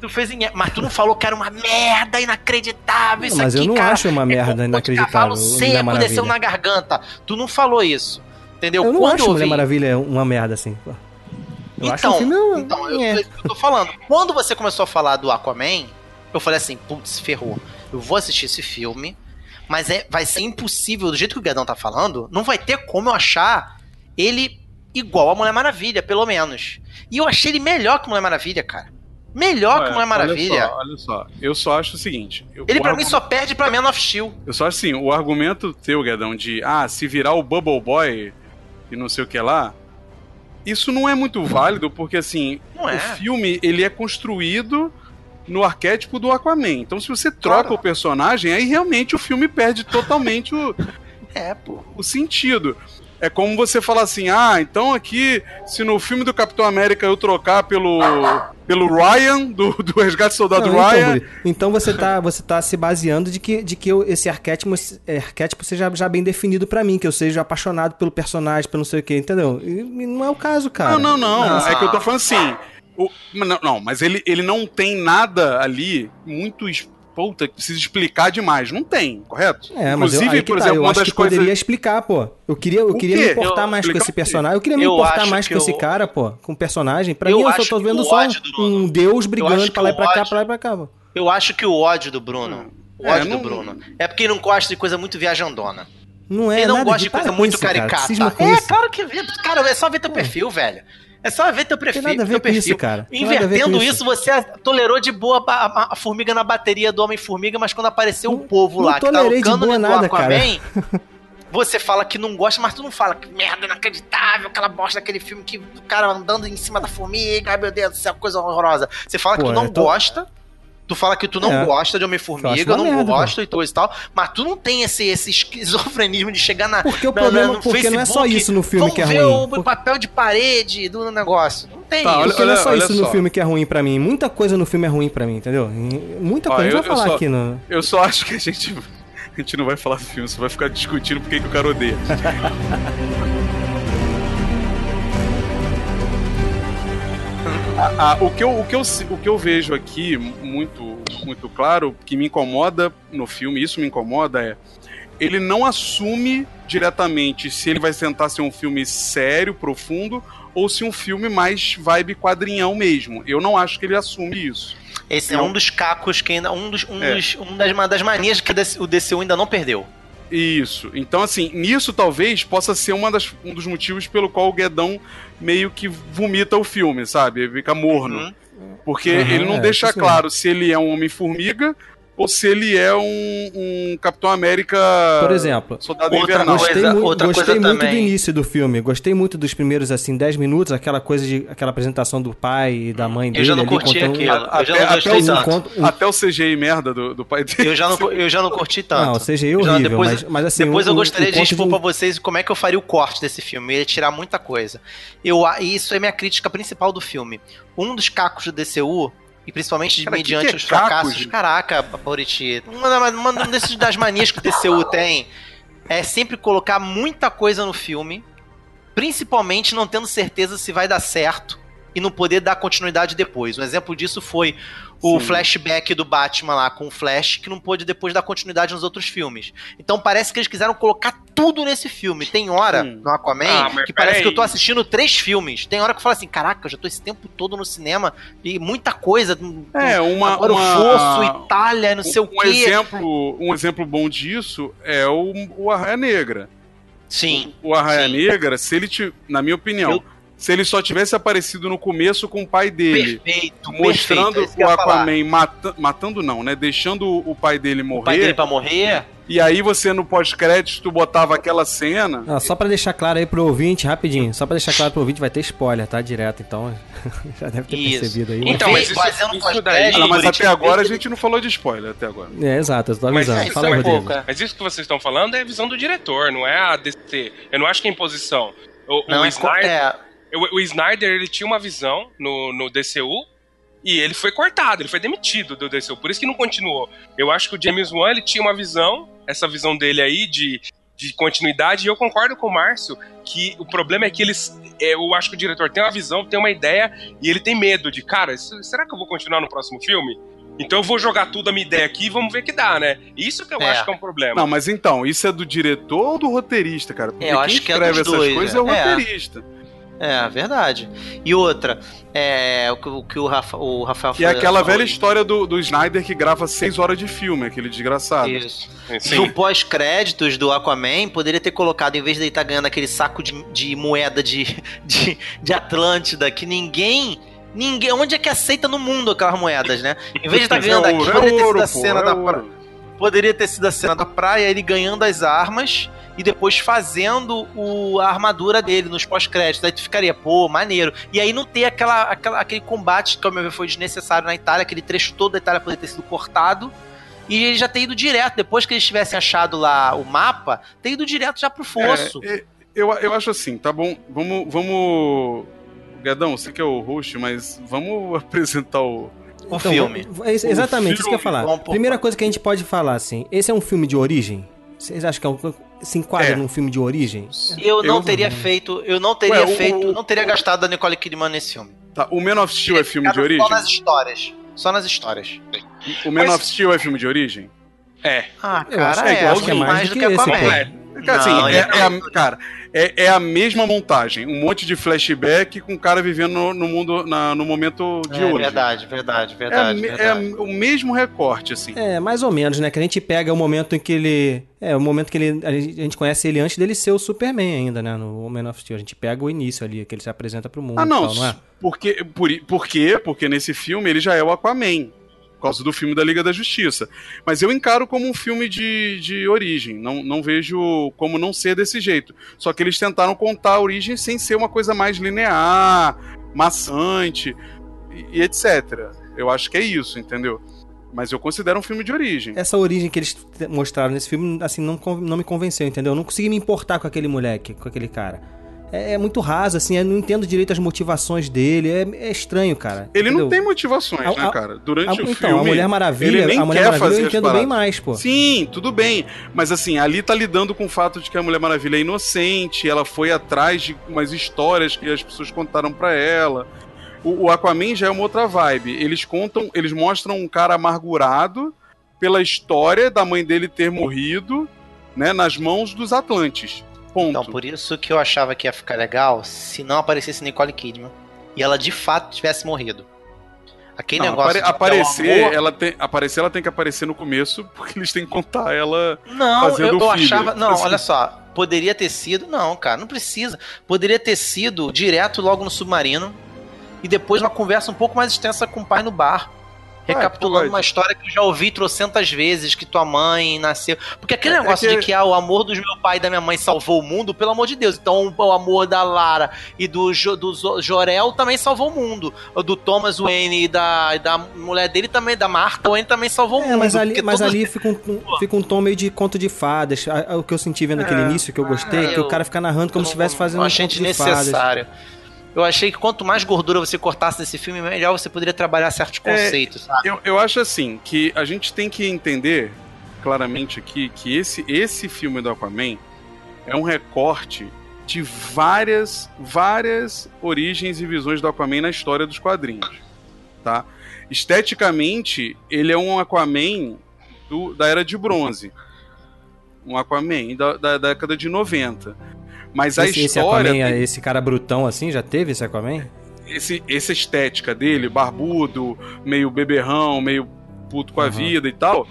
Tu fez em. Mas tu não falou que era uma merda inacreditável. Isso mas aqui, eu não cara, acho uma merda é inacreditável. Cavalo Mulher seco Maravilha. desceu na garganta. Tu não falou isso. Entendeu? Eu não Quando acho Mulher vi- Maravilha uma merda assim. Eu acho um então, filme um- então eu, é. eu tô falando. Quando você começou a falar do Aquaman, eu falei assim, putz, ferrou. Eu vou assistir esse filme, mas é, vai ser impossível, do jeito que o Guedão tá falando, não vai ter como eu achar ele igual a Mulher Maravilha, pelo menos. E eu achei ele melhor que Mulher Maravilha, cara. Melhor que Olha, Mulher Maravilha. Olha só, olha só, eu só acho o seguinte. eu- Ele o pra mim argu- só perde pra Man of Steel. Eu só acho assim, o argumento teu, Guedão, de ah, se virar o Bubble Boy e não sei o que lá, isso não é muito válido, porque assim, Não o é. filme ele é construído no arquétipo do Aquaman. Então, se você troca o personagem, aí realmente o filme perde totalmente o, *laughs* é, pô. o sentido. É como você falar assim, ah, então aqui, se no filme do Capitão América eu trocar pelo, pelo Ryan, do, do Resgate Soldado Não, então, Ryan, Guri, então você tá, você tá se baseando de que, de que eu- esse arquétipo, é, arquétipo seja já bem definido pra mim, que eu seja apaixonado pelo personagem, pelo não sei o que, entendeu? E, e não é o caso, cara. Não, não, não. Ah. É que eu tô falando assim. o- não, não, mas ele, ele não tem nada ali muito. Puta, que precisa explicar demais. Não tem, correto? É, mas eu, aí que tá, eu acho que poderia explicar, pô. Eu queria, eu O queria me importar Eu- mais com esse o personagem. Eu queria me Eu importar mais que com esse eu- cara, pô. Com o personagem. Pra Eu mim, eu só acho tô que vendo o só ódio um deus brigando pra lá e o pra cá, ódio- pra lá e pra cá, pô. Eu acho que o ódio do Bruno. O É, ódio não- do Bruno. É porque ele não gosta de coisa muito viajandona. Não é ele não nada gosta de- coisa muito isso, caricata. É, isso. claro que vê. Cara, é só ver teu perfil, velho. É só ver teu perfil. nada a ver com perfil. isso, cara. Tem Invertendo isso. isso, você tolerou de boa a, a- a formiga na bateria do Homem-Formiga, mas quando apareceu o povo não lá, que tá tolerei no nada, cara. Aquaman, *laughs* você fala que não gosta, mas tu não fala que merda inacreditável, aquela bosta daquele filme que o cara andando em cima da formiga, ai meu Deus do céu, coisa horrorosa. Você fala Pô, que tu não tô- gosta, tu fala que tu não É. gosta de Homem-Formiga, não merda, gosta e coisa e tal, mas tu não tem esse, esse esquizofrenismo de chegar na. Porque o na- problema- no porque não é só Facebook, isso no filme que é ver ruim. o papel de parede do negócio. Não tem Tá, isso. Porque não é só isso no filme que é ruim pra mim. Muita coisa no filme é ruim pra mim, entendeu? Muita coisa. a eu- gente vai falar só- aqui no. Eu só acho que a gente. *laughs* A gente não vai falar do filme, só vai ficar discutindo por que que o cara odeia. *laughs* Ah, ah, o, que eu, o, que eu, o que eu vejo aqui, muito, muito claro, que me incomoda no filme, isso me incomoda, é. Ele não assume diretamente se ele vai tentar ser um filme sério, profundo, ou se um filme mais vibe quadrinhão mesmo. Eu não acho que ele assume isso. Esse é Não. um dos cacos que ainda. Um, dos, um, É. dos, um das, uma das manias que o DCU ainda não perdeu. Isso. Então, assim, nisso talvez possa ser uma das, um dos motivos pelo qual o Guedão meio que vomita o filme, sabe? Ele Fica morno. Porque Uhum, ele não é, deixa claro se ele é um Homem-Formiga ou se ele é um, um Capitão América. Por exemplo, Soldado outra Invernal. coisa- Gostei, mu- outra gostei coisa muito do também. início do filme. Gostei muito dos primeiros, assim, 10 minutos, aquela coisa de. aquela apresentação do pai e da mãe dele. já não ali, curti contando- aquilo. Eu já Até, não gostei tanto. um- até o CGI merda do, do pai dele. Eu já não, *laughs* eu já não curti tanto. Não, o CGI é Eu já- horrível, depois, mas- mas assim, Depois o- eu gostaria o de expor de- pra vocês como é que eu faria o corte desse filme. Eu ia tirar muita coisa. Eu, a- e isso é minha crítica principal do filme. Um dos cacos do DCU. E principalmente Cara, que mediante que é os fracassos. cacos? Caraca, Buriti. Uma, da- uma desses das manias que o DCU *laughs* tem é sempre colocar muita coisa no filme, principalmente não tendo certeza se vai dar certo e não poder dar continuidade depois. Um exemplo disso foi o Sim. flashback do Batman lá com o Flash, que não pôde depois dar continuidade nos outros filmes. Então parece que eles quiseram colocar tudo nesse filme. Tem hora Sim. no Aquaman Ah, que parece peraí. que eu tô assistindo três filmes. Tem hora que eu falo assim: caraca, eu já tô esse tempo todo no cinema e muita coisa. É, uma. Agora uma- o Fosso, Itália, não sei o um quê. exemplo Um exemplo bom disso é o, o Arraia Negra. Sim. O Arraia Sim. Negra, se ele, ti- na minha opinião, Eu- se ele só tivesse aparecido no começo com o pai dele, Perfeito, mostrando perfeito, é o. Aquaman mata- matando não, né? Deixando o o pai dele morrer. O pai dele pra morrer. E aí você no pós-crédito botava aquela cena. Ah, só pra deixar claro aí pro ouvinte, rapidinho, só pra deixar claro pro ouvinte, vai ter spoiler, tá? Direto, então. *laughs* Já deve ter Isso. percebido aí. Então, mas isso, Fazendo isso daí. Ah, mas até agora a gente não falou de spoiler até agora. É, exato, eu tô Mas avisando. Fala, é Rodrigo. pouco, é. Mas isso que vocês estão falando é a visão do diretor, não é a DC. Eu não acho que é imposição. O, Não, o é, Snyder, é, o, o Snyder ele tinha uma visão no, no DCU e ele foi cortado, ele foi demitido do DCU, por isso que não continuou. Eu acho que o James Wan ele tinha uma visão, essa visão dele aí de de continuidade. E eu concordo com o Márcio que o problema é que eles. é, eu acho que o diretor tem uma visão, tem uma ideia e ele tem medo de, cara, será que eu vou continuar no próximo filme? Então eu vou jogar tudo a minha ideia aqui e vamos ver que dá, né? Isso que eu É. acho que é um problema. Não, mas então, isso é do diretor ou do roteirista, cara? Porque É, eu acho quem que é escreve dos essas dois, coisas é, o é. roteirista. É, verdade. E outra, é, o que o, que o, Rafa, o Rafael Que é aquela falou velha história do, do Snyder que grava seis horas de filme, aquele desgraçado. Isso. Sim. No pós-créditos do Aquaman, poderia ter colocado, em vez de ele estar ganhando aquele saco de, de moeda de, de, de Atlântida, que ninguém. Ninguém. Onde é que aceita no mundo aquelas moedas, né? Em vez de estar Mas *laughs* é ganhando aqui, ouro, é poderia ter ouro, sido a pô, cena é da ouro. Poderia ter sido a cena da praia, ele ganhando as armas e depois fazendo o, a armadura dele nos pós-créditos. Aí tu ficaria, pô, maneiro. E aí não ter aquela, aquela, aquele combate que, ao meu ver, foi desnecessário na Itália, aquele trecho todo da Itália poderia ter sido cortado. E ele já ter ido direto, depois que eles tivessem achado lá o mapa, ter ido direto já pro fosso. É, é, eu, eu acho assim, tá bom? Vamos. vamos... Gadão, você que é o host, mas vamos *laughs* apresentar o. O Então, filme. é isso- exatamente, O isso que eu ia falar. Vamos por Primeira coisa que a gente pode falar, assim, esse é um filme de origem? Vocês acham que é um, se enquadra É. num filme de origem? Eu não Eu- teria feito, eu não teria Ué, o- feito, o- não teria gastado a Nicole Kidman nesse filme. Tá, o Man of Steel é filme de origem? Só nas histórias. Só nas histórias. O Man Mas- of Steel é filme de origem? É. Ah, Eu acho cara, que é, é acho que igualzinho, mais do que, esse, Aquaman. pô. É. Cara, assim, Não, é, ele é a, cara é, é a mesma montagem. Um monte de flashback com o cara vivendo no, no mundo, na- no momento de É, hoje. verdade, verdade, É, a verdade, verdade. é o mesmo recorte, assim. É, mais ou menos, né? Que a gente pega o momento em que ele. É, o momento que ele. A gente, conhece ele antes dele ser o Superman ainda, né? No Man of Steel. A gente pega o início ali, que ele se apresenta pro mundo Ah, não. tal, não é? Porque, por, por quê? Porque nesse filme ele já é o Aquaman. Causa do filme da Liga da Justiça. Mas eu encaro como um filme de, de origem. Não, não vejo como não ser desse jeito. Só que eles tentaram contar a origem sem ser uma coisa mais linear, maçante e, e etc. Eu acho que é isso, entendeu? Mas eu considero um filme de origem. Essa origem que eles mostraram nesse filme, assim, não, não me convenceu, entendeu? Eu não consegui me importar com aquele moleque, com aquele cara. É, é muito raso, assim, eu não entendo direito as motivações dele. É, é estranho, cara. Ele não entendeu? tem motivações, A- né, cara? Durante a- o então, filme. a Mulher Maravilha, ele nem a Mulher quer Maravilha fazer eu entendo bem mais, pô. Sim, tudo bem. Mas assim, ali tá lidando com o fato de que a Mulher Maravilha é inocente, ela foi atrás de umas histórias que as pessoas contaram pra ela. O, o Aquaman já é uma outra vibe. Eles contam, eles mostram um cara amargurado pela história da mãe dele ter morrido, né, nas mãos dos Atlantes. Ponto. Então, por isso que eu achava que ia ficar legal se não aparecesse Nicole Kidman e ela de fato tivesse morrido. Aquele Não, negócio. apare- aparecer, amor- ela tem, aparecer, ela tem que aparecer no começo, porque eles têm que contar ela Não, fazendo eu, eu achava. Não, Assim. olha só. Poderia ter sido. Não, cara, não precisa. Poderia ter sido direto logo no submarino. E depois uma conversa um pouco mais extensa com o pai no bar. Recapitulando pode. uma história que eu já ouvi trocentas vezes, que tua mãe nasceu. Porque aquele É- é negócio que- de que ah, o amor dos meu pai e da minha mãe salvou o mundo, pelo amor de Deus. Então o amor da Lara e do, jo, do Jorel também salvou o mundo. O do Thomas Wayne e da, e da mulher dele também, da Martha Wayne também salvou o É, mundo. mas ali, mas todos- ali fica, um, fica um tom meio de conto de fadas. O que eu senti vendo aquele É. início que eu gostei, é que eu- o cara fica narrando como eu se estivesse fazendo eu um conto de fadas. desnecessário. Eu achei que quanto mais gordura você cortasse desse filme, melhor você poderia trabalhar certos É, conceitos, sabe? Eu, eu acho assim, que a gente tem que entender claramente aqui que esse, esse filme do Aquaman é um recorte de várias, várias origens e visões do Aquaman na história dos quadrinhos, tá? Esteticamente, ele é um Aquaman do- da Era de Bronze. Um Aquaman da, da década de 90. Mas a Esse, esse história... Aquaman, tem- esse cara brutão assim, já teve esse Aquaman? esse, essa estética dele, barbudo, meio beberrão, meio puto com a Uhum. vida e tal,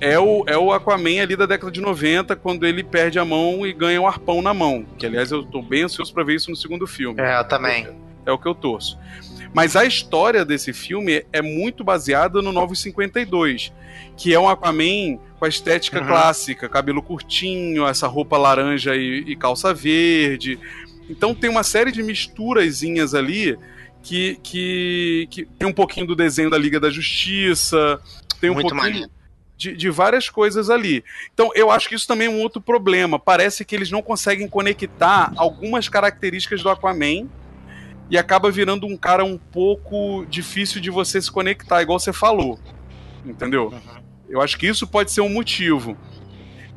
é o, é o Aquaman ali da década de 90, quando ele perde a mão e ganha um arpão na mão. Que, aliás, eu tô bem ansioso pra ver isso no segundo filme. É, eu também. É o que eu torço. Mas a história desse filme é muito baseada no 952, que é um Aquaman com a estética Uhum. clássica, cabelo curtinho, essa roupa laranja e, e calça verde. Então tem uma série de misturazinhas ali que, que, que tem um pouquinho do desenho da Liga da Justiça, tem um Muito pouquinho de, de várias coisas ali. Então eu acho que isso também é um outro problema. Parece que eles não conseguem conectar algumas características do Aquaman e acaba virando um cara um pouco difícil de você se conectar, igual você falou. Entendeu? Eu acho que isso pode ser um motivo.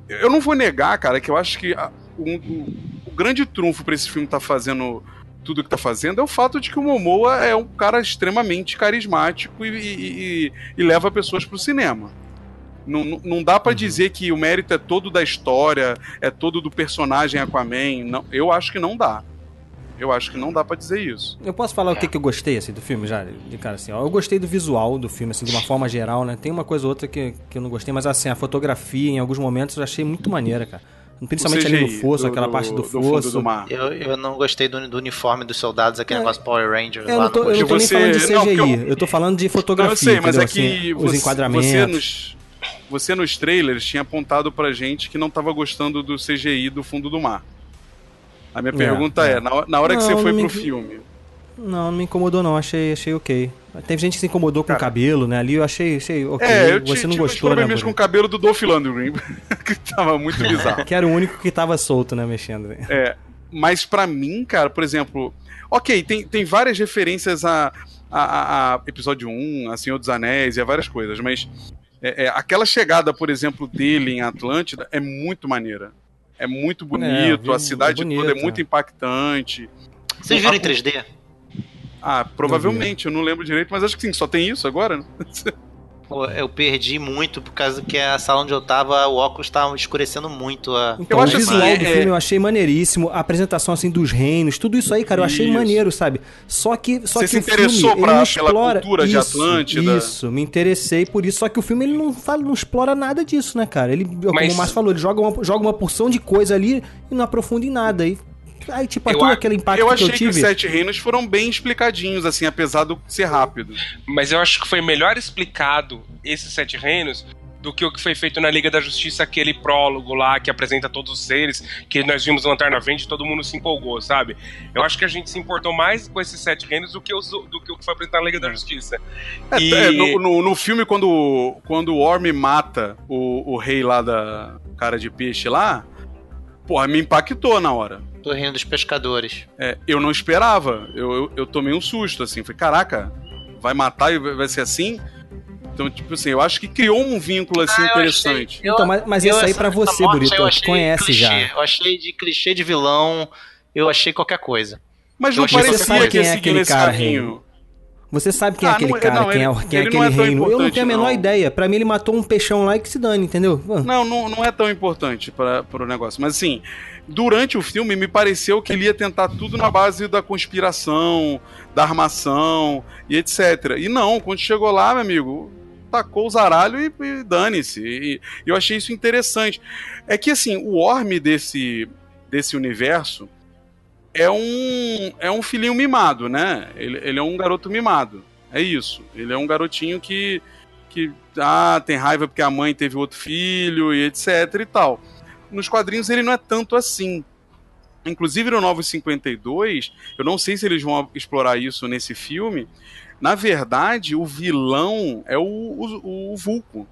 eu não vou negar, cara, que eu acho que a, o, o, o grande trunfo pra esse filme estar tá fazendo tudo que tá fazendo é o fato de que o Momoa é um cara extremamente carismático e, e, e, e leva pessoas pro cinema. Não, não, não dá para uhum. dizer que o mérito é todo da história, é todo do personagem Aquaman. Não, eu acho que não dá. Eu acho que não dá para dizer isso. Eu posso falar é. o que, que eu gostei assim, do filme já? De cara assim, ó, eu gostei do visual do filme, assim, de uma forma geral, né? Tem uma coisa ou outra que, que eu não gostei, mas assim, a fotografia em alguns momentos eu achei muito maneira, cara. Principalmente ali no fosso, do, aquela parte do, do fosso. Do mar. Eu, eu não gostei do, do uniforme dos soldados, aquele é. negócio Power Rangers. Eu não tô, eu não tô nem falando de CGI, não, eu... eu... tô falando de fotografia. Não, eu sei, mas é que assim, você, os enquadramentos. Você nos, você nos trailers tinha apontado pra gente que não tava gostando do CGI do fundo do mar. A minha é, pergunta é, é na, na, hora não, que você foi pro me... filme. Não, não me incomodou não, achei, achei ok. Teve gente que se incomodou com Cara, o cabelo, né? Ali eu achei, achei ok. É, eu você não gostou, né? mesmo com o cabelo do Dolph Lundgren, *laughs* que tava muito *laughs* bizarro. que era o único que tava solto, né, mexendo. É, mas para mim, cara, por exemplo, ok, tem, tem várias referências a, a, a, a episódio 1, a Senhor dos Anéis e a várias coisas, mas é, é, aquela chegada, por exemplo, dele em Atlântida é muito maneira. É muito é, bonito, é, a cidade é bonito, toda é muito impactante. Vocês viram em 3D? Ah, provavelmente, não eu não lembro direito, mas acho que sim, só tem isso agora, *laughs* eu perdi muito por causa que a sala onde eu tava, o óculos tava escurecendo muito a. Então, eu acho o visual assim, do é... filme eu achei maneiríssimo, a apresentação assim dos reinos, tudo isso aí, cara, eu achei isso. maneiro, sabe? Só que só Você que se interessou filme, pra, explora... cultura isso, de Atlântida? Isso, me interessei por isso, só que o filme ele não fala, não explora nada disso, né, cara? Ele, Mas... como o Márcio falou, ele joga uma, joga uma porção de coisa ali e não aprofunda em nada. E Aí, tipo, eu, aquele impacto eu que eu tive... Eu achei que os Sete Reinos foram bem explicadinhos, assim, apesar de ser rápido. Mas eu acho que foi melhor explicado esses Sete Reinos do que o que foi feito na Liga da Justiça, aquele prólogo lá que apresenta todos os seres, que nós vimos o Lanterna Verde e todo mundo se empolgou, sabe? Eu acho que a gente se importou mais com esses sete reinos do que, os, do que o que foi apresentado na Liga da Justiça. É, e... é, no, no, no, filme, quando, quando o Orm mata o, o rei lá da cara de peixe lá, porra, me impactou na hora. Torrinho dos Pescadores. É, eu não esperava. Eu, eu, eu, tomei um susto, assim. Falei, caraca, vai matar e vai ser assim? Então, tipo assim, eu acho que criou um vínculo assim ah, interessante. Achei, eu, então, mas, mas isso aí para você, Burito, que conhece clichê, já. Eu achei de clichê de vilão, eu achei qualquer coisa. Mas não parecia que é aquele cara, caminho. Você sabe quem é ah, é aquele não, cara, não, quem, é, quem é aquele é reino? Eu não tenho a menor não. ideia. Para mim, ele matou um peixão lá e que se dane, entendeu? Não, não, não é tão importante para o negócio. Mas assim, durante o filme me pareceu que ele ia tentar tudo na base da conspiração, da armação e etc. E não, quando chegou lá, meu amigo, tacou o zaralho e, e dane-se. E, eu achei isso interessante. É que assim, o orme desse, desse universo é um, é um filhinho mimado, né? Ele, ele é um garoto mimado. É isso. Ele é um garotinho que, que ah, tem raiva porque a mãe teve outro filho e etc e tal nos quadrinhos ele não é tanto assim. Inclusive no Novos 52, eu não sei se eles vão explorar isso nesse filme. Na verdade, o vilão é o, o, o Vulco.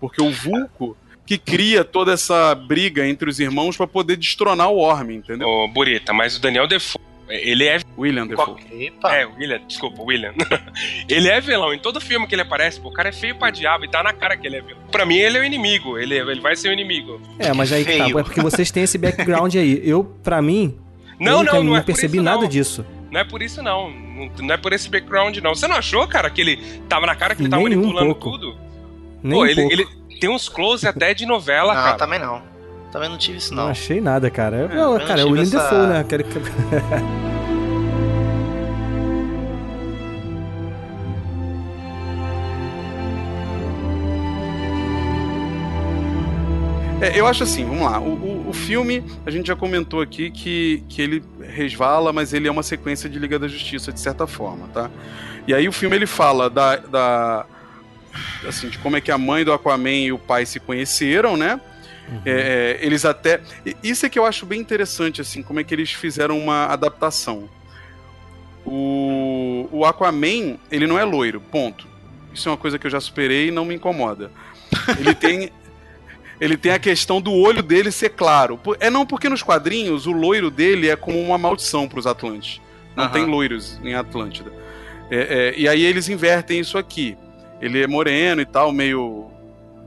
Porque o Vulco que cria toda essa briga entre os irmãos para poder destronar o Orm, entendeu? Ô, Burita, mas o Daniel Defoe ele é. William Defoe. Epa. É, William, desculpa, William. *laughs* ele é vilão. Em todo filme que ele aparece, pô, o cara é feio pra diabo e tá na cara que ele é vilão. Pra mim, ele é o inimigo. Ele, ele vai ser o inimigo. É, mas aí tá. É porque vocês têm esse background aí. Eu, pra mim. Não, não, não, não é percebi isso, nada não. disso. Não é por isso, não. Não é por esse background, não. Você não achou, cara, que ele tava na cara que ele tava Nem manipulando um tudo? Nem pô, um ele, pouco. ele tem uns close até de novela, não, cara. também não. Também não tive isso, não. Não achei nada, cara. É, eu, cara, é o William essa... Defoe, né? Quero... *laughs* É, eu acho assim, vamos lá. O, o, o, filme, a gente já comentou aqui que, que ele resvala, mas ele é uma sequência de Liga da Justiça, de certa forma, tá? E aí o filme ele fala da, da assim, de como é que a mãe do Aquaman e o pai se conheceram, né? Uhum. É, é eles até. Isso é que eu acho bem interessante, assim, como é que eles fizeram uma adaptação. O, o Aquaman, ele não é loiro, ponto. Isso é uma coisa que eu já superei e não me incomoda. Ele *laughs* tem. ele tem a questão do olho dele ser claro. É não porque nos quadrinhos o loiro dele é como uma maldição para os Atlantes. Não uhum. tem loiros em Atlântida. É, é, e aí eles invertem isso aqui. Ele é moreno e tal, meio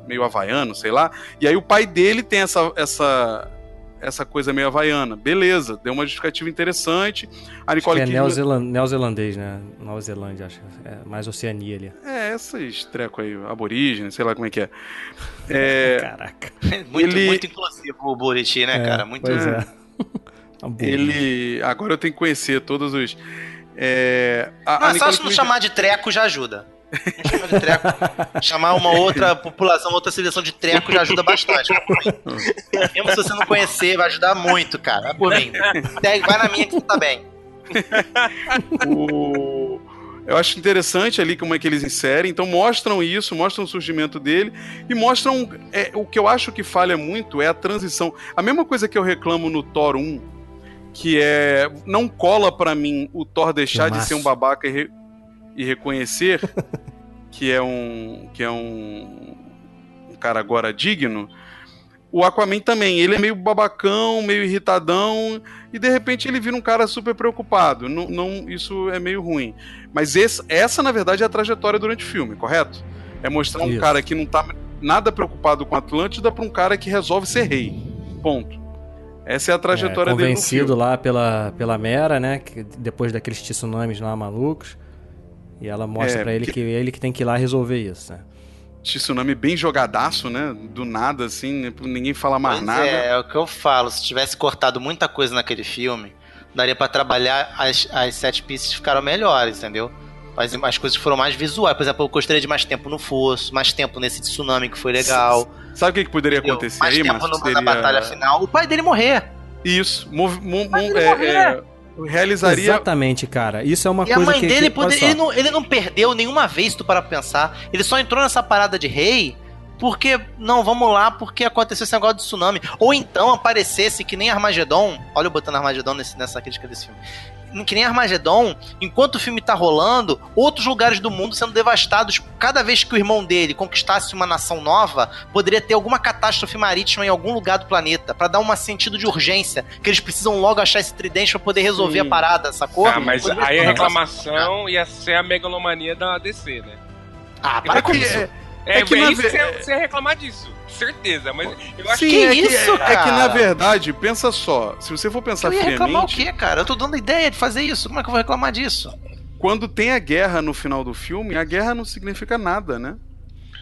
meio havaiano, sei lá. E aí o pai dele tem essa, essa, essa coisa meio havaiana. Beleza, deu uma justificativa interessante. A Nicole Acho que é Kidman- neozelan- neozelandês, né? Nova Zelândia, acho. É mais Oceania ali. É, esses treco aí, aborígenes, sei lá como é que é. *laughs* é Caraca. Muito, Ele- muito inclusivo o Buriti, né, É, cara? Muito. pois é. *laughs* Ele. Agora eu tenho que conhecer todos os. É, a, Não, a é só se não Kidman- chamar de treco já ajuda. Não chama de treco. chamar uma outra população, outra civilização de treco já ajuda bastante. mim. Mesmo se você não conhecer, vai ajudar muito, cara. Vai por mim. Segue, Vai na minha que você tá bem. o... Eu acho interessante ali como é que eles inserem. Então mostram isso, mostram o surgimento dele e mostram. é, o que eu acho que falha muito é a transição. A mesma coisa que eu reclamo no Thor 1, que é. Não cola pra mim o Thor deixar de ser um babaca e, re- e reconhecer *laughs* que é um. que é um. um cara agora digno. O Aquaman também, ele é meio babacão, meio irritadão, e de repente ele vira um cara super preocupado. Não, não, isso é meio ruim. Mas esse- essa, na verdade, é a trajetória durante o filme, correto? É mostrar um Isso. cara que não tá nada preocupado com a Atlântida pra um cara que resolve ser rei. Ponto. Essa é a trajetória é, dele no convencido lá pela, pela Mera, né? Que depois daqueles tsunamis lá malucos. E ela mostra É, pra ele que é ele que tem que ir lá resolver isso, né? Tsunami bem jogadaço, né? Do nada, assim, né? ninguém fala mais Pois nada. É, é o que eu falo. Se tivesse cortado muita coisa naquele filme, daria pra trabalhar as, as sete pistas ficaram melhores, entendeu? Mas as coisas foram mais visuais. Por exemplo, eu gostaria de mais tempo no fosso, mais tempo nesse tsunami que foi legal. Sabe o que, que poderia entendeu? acontecer mais aí, tempo no- Seria- na batalha final. O pai dele morrer. Isso. Mov, mo- mo- dele é, morrer. é, realizaria. Exatamente, cara. Isso é uma e a coisa mãe que, dele, que poder- ele, não, ele não perdeu nenhuma vez, se tu para pensar. Ele só entrou nessa parada de rei porque, não, vamos lá, porque aconteceu esse negócio de tsunami. Ou então aparecesse que nem Armagedon. Olha eu botando Armagedon nesse, nessa crítica desse filme. Que nem Armagedon, enquanto o filme tá rolando, outros lugares do mundo sendo devastados. Cada vez que o irmão dele conquistasse uma nação nova, poderia ter alguma catástrofe marítima em algum lugar do planeta. Pra dar um sentido de urgência. Que eles precisam logo achar esse tridente pra poder resolver Sim. a parada, sacou? Ah, mas aí ser a reclamação ia ser a megalomania da DC, né? Ah, para É com que- isso. É- É, que é na isso ve- que você, você ia reclamar disso. Certeza, mas eu acho Sim, Que é, isso, que, é, é que na cara? verdade, pensa só, se você for pensar Eu ia reclamar o friamente, quê, cara? Eu tô dando ideia de fazer isso. Como é que eu vou reclamar disso? quando tem a guerra no final do filme, a guerra não significa nada, né?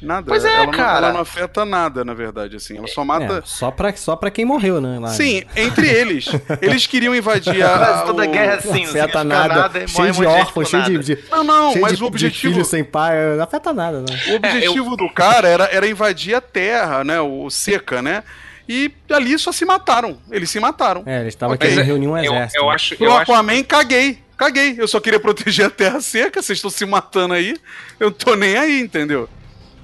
Nada. Pois é, ela não- cara. ela não afeta nada, na verdade, assim. Ela só mata. É, só, pra, só pra quem morreu, né? lá. Sim, entre eles. Eles queriam invadir a. Mas toda o- guerra é Não assim, não afeta nada. nada cheio de de órfãos, cheio de, de. Não, não, cheio mas de, o de objetivo. filho sem pai, não afeta nada, né? O objetivo do cara era, era invadir a terra, né? O seca, né? E ali só se mataram. Eles se mataram. É, eles estavam querendo é- reunir um eu, exército. eu né? acho. Pro Eu acho Aquaman, caguei. Caguei. Eu só queria *laughs* proteger a terra seca. Vocês estão se matando aí. Eu tô nem aí, entendeu?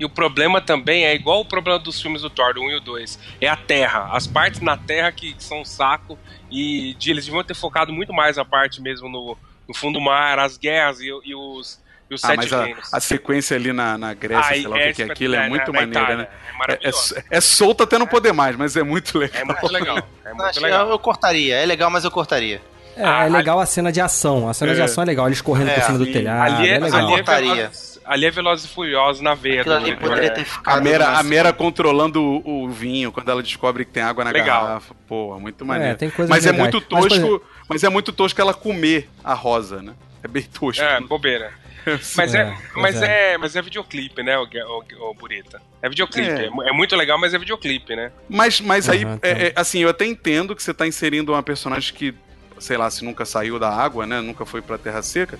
E o problema também é igual o problema dos filmes do Thor, do 1 e o 2. É a terra. As partes na terra que são um saco. E de, eles deviam ter focado muito mais a parte mesmo no, no fundo do mar, as guerras e, e os, e os Ah, sete mas a, reinos. a sequência ali na, na Grécia, Aí, sei lá o que, que é aquilo, é espetacular, muito maneira, né? É É, maravilhoso. é, é solta até não poder mais, mas é muito legal. É muito legal. É muito legal. eu, eu cortaria. É legal, mas eu cortaria. É, Ah, é legal a cena de ação. A cena de É. ação é legal. Eles correndo É, por cima do telhado. Ali é, é legal. ali, é ali é Velozes e Furiosos na veia do ali poderia É. ter ficado. A Mera, a Mera controlando o, o vinho quando ela descobre que tem água na Legal. garrafa. Pô, muito maneiro. tem coisas mas é muito Mas, tosco, exemplo- mas é muito tosco ela comer a rosa, né? É bem tosco. É, bobeira. *laughs* Mas é, É, mas pois é. mas é videoclipe, né, o, o, o Burita? É videoclipe. É. É. é muito legal, mas é videoclipe, né? Mas, mas aí, é, tá. é, assim, eu até entendo que você tá inserindo uma personagem que, sei lá, se nunca saiu da água, né? Nunca foi pra Terra Seca.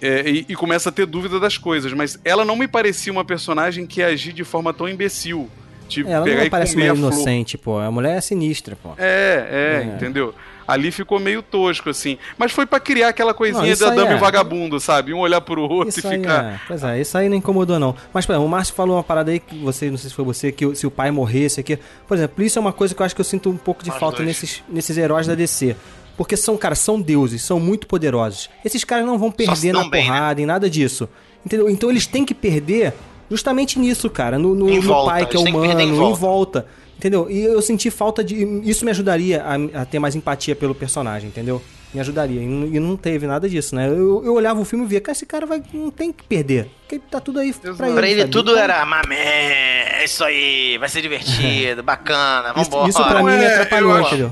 É, e, e começa a ter dúvida das coisas. Mas ela não me parecia uma personagem que ia agir de forma tão imbecil. De É, ela pegar não e parece meio inocente, pô. A mulher é sinistra, pô. É, é, É. entendeu? Ali ficou meio tosco, assim. Mas foi pra criar aquela coisinha Não, da dama e é. o vagabundo, sabe? Um olhar pro outro Isso e aí, ficar. é, pois é, isso aí não incomodou, não. Mas, por exemplo, o Márcio falou uma parada aí que você, não sei se foi você, que o- se o pai morresse aqui. Por exemplo, isso é uma coisa que eu acho que eu sinto um pouco de Nós falta dois. nesses, nesses heróis da DC. Porque são, cara, são deuses, são muito poderosos. Esses caras não vão perder na bem, né? porrada, em nada disso. Entendeu? Então eles têm que perder justamente nisso, cara. No, no, Em no volta, pai que é humano, em em volta. volta. Entendeu? E eu senti falta de. Isso me ajudaria a, a ter mais empatia pelo personagem, entendeu? me ajudaria. E, não- teve nada disso, né? Eu, eu olhava o filme e via, cara, esse cara vai, não tem que perder. Porque tá tudo aí pra ele. Pra ele sabe? tudo Então, era mamé, é isso aí, vai ser divertido, *laughs* bacana, Isso, vambora. isso pra mim me é, atrapalhou, entendeu?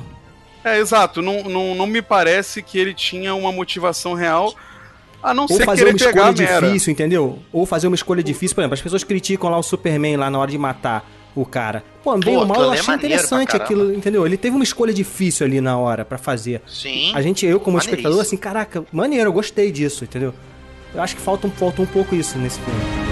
É, exato. Não, não, não me parece que ele tinha uma motivação real, a não Ou ser fazer querer uma escolha difícil, entendeu? Ou fazer uma escolha difícil, por exemplo, as pessoas criticam lá o Superman lá na hora de matar o cara. Pô, bem Pô, ou mal, eu é achei maneiro interessante aquilo, entendeu? Ele teve uma escolha difícil ali na hora pra fazer. Sim. A gente, eu como maneiríssimo. espectador, assim, caraca, maneiro, eu gostei disso, entendeu? Eu acho que falta um, falta um pouco isso nesse filme.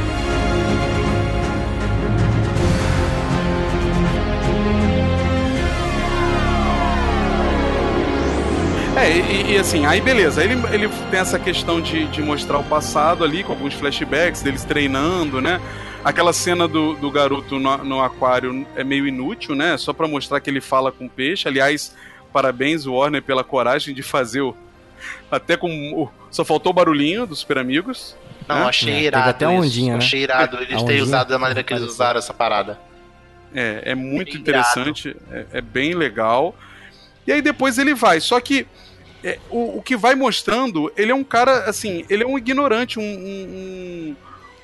E, e assim, aí beleza, ele, ele tem essa questão de, de mostrar o passado ali, com alguns flashbacks deles treinando, né? Aquela cena do, do garoto no, no aquário é meio inútil, né? Só pra mostrar que ele fala com peixe. Aliás, parabéns, Warner, pela coragem de fazer o. Até com. o- só faltou o barulhinho dos Super Amigos. Não, né? achei teve irado até isso. ondinha, né? Achei irado eles A terem usado da maneira que eles usaram essa parada. É, é muito Bem interessante, é, é bem legal. E aí depois ele vai. Só que é, o, o que vai mostrando, ele é um cara, assim, ele é um ignorante, um, um,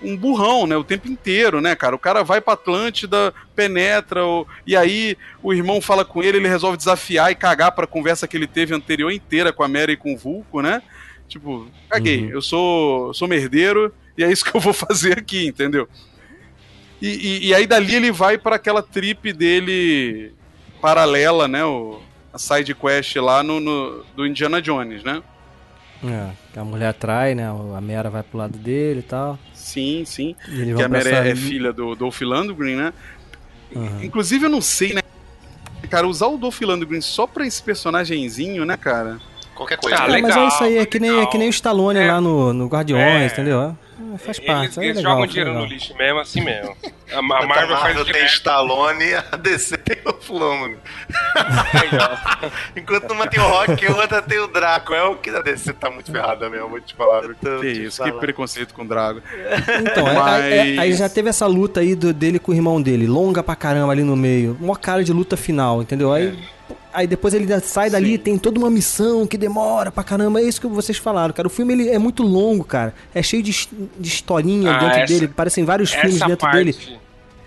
um- burrão, né? O tempo inteiro, né, cara? O cara vai pra Atlântida, penetra, o- e aí o irmão fala com ele, ele resolve desafiar e cagar pra conversa que ele teve anterior inteira com a Mary e com o Vulco, né? Tipo, caguei, eu sou, sou merdeiro e é isso que eu vou *laughs* fazer aqui, entendeu? E, e- e aí dali ele vai pra aquela trip dele paralela, né? O, a side quest lá no, no- do Indiana Jones, né? É, que a mulher atrai, né? A Mera vai pro lado dele e tal. Sim, sim. E Que a Mary essa- é filha do Dolph Lundgren, né? Aham. Inclusive eu não sei, né? Cara, usar o Dolph Lundgren só pra esse personagenzinho, né, cara? Qualquer coisa. Ah, É, mas legal, é isso aí, é que nem, é que nem o Stallone É. lá no, no Guardiões, É. entendeu? É, faz parte, Eles, é eles legal, jogam dinheiro legal. no lixo mesmo, assim mesmo. *laughs* A, a Marvel, Marvel faz tem direto. Stallone, a DC *laughs* tem o Flamengo. *laughs* Enquanto uma tem o Rock, a outra tem o Draco. É o que a DC tá muito ferrada mesmo, vou te falar. Tô Que isso, que falando. preconceito com o Drago. Então, é- Mas- aí, aí já teve essa luta aí do- dele com o irmão dele, longa pra caramba ali no meio. Uma cara de luta final, entendeu? Aí, aí depois ele sai dali, tem toda uma missão que demora pra caramba. É isso que vocês falaram, cara. O filme ele é muito longo, cara. É cheio de, de historinha Ah, dentro essa- dele. Parecem vários filmes dentro parte, dele.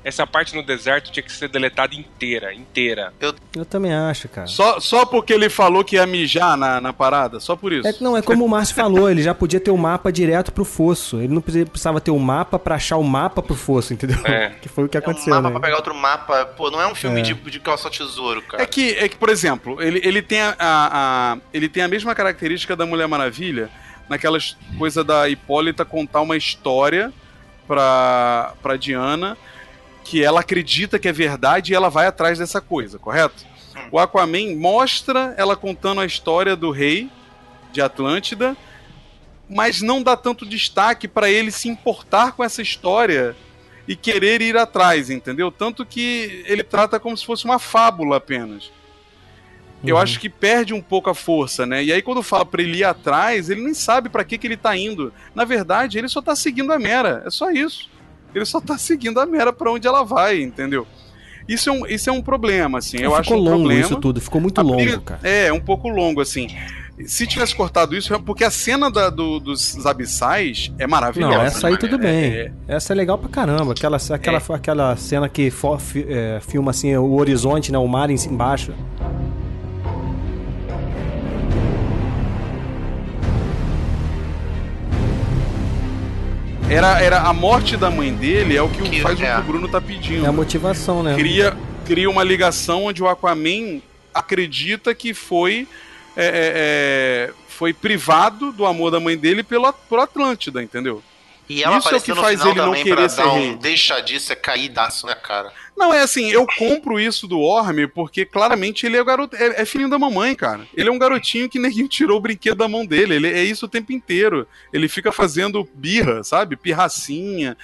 Essa parte no deserto tinha que ser deletada inteira, inteira. Eu também acho, cara. Só, só porque ele falou que ia mijar na, na parada, só por isso. É, não, é como o Márcio falou, ele já podia ter o mapa direto pro fosso. Ele não precis- precisava ter o mapa pra achar o mapa pro fosso, entendeu? É. *laughs* Que foi o que É um aconteceu, mapa né? pra pegar outro mapa. Pô, não é um filme É. de, de caça ao tesouro, cara. É que, é que, por exemplo, ele, ele, tem a, a- a- ele tem a mesma característica da Mulher Maravilha, naquelas coisa da Hipólita contar uma história pra, pra Diana, que ela acredita que é verdade e ela vai atrás dessa coisa, correto? O Aquaman mostra ela contando a história do rei de Atlântida, mas não dá tanto destaque pra ele se importar com essa história e querer ir atrás, entendeu? Tanto que ele trata como se fosse uma fábula apenas. Eu Uhum. acho que perde um pouco a força, né? E aí quando fala pra ele ir atrás, ele nem sabe pra que, que ele tá indo. Na verdade, ele só tá seguindo a Mera, é só isso. Ele só tá seguindo a Mera pra onde ela vai, entendeu? Isso é um, isso é um problema, assim. Eu ficou acho um longo problema. isso tudo, ficou muito A longo, briga- cara. É, um pouco longo, assim. Se tivesse cortado isso, é porque a cena da- do- dos abissais é maravilhosa. Não, essa aí né? tudo É- bem. é- Essa é legal pra caramba. Aquela, aquela, aquela cena que fo- fi- é, filma assim o horizonte, né? O mar embaixo. Era, era a morte da mãe dele, é o que, o- Que- faz é. o que o Bruno tá pedindo. É a motivação, né? cria, cria uma ligação onde o Aquaman acredita que foi é, é, é, foi privado do amor da mãe dele pelo, por Atlântida, entendeu? E ela Isso é o que faz ele não querer ser um rei. deixa disso, é caídaço, né, cara? Não, é assim, eu compro isso do Orme porque claramente ele é, garoto, é, é filhinho da mamãe, cara. Ele é um garotinho que neguinho *laughs* tirou o brinquedo da mão dele. Ele é isso o tempo inteiro. Ele fica fazendo birra, sabe? Pirracinha.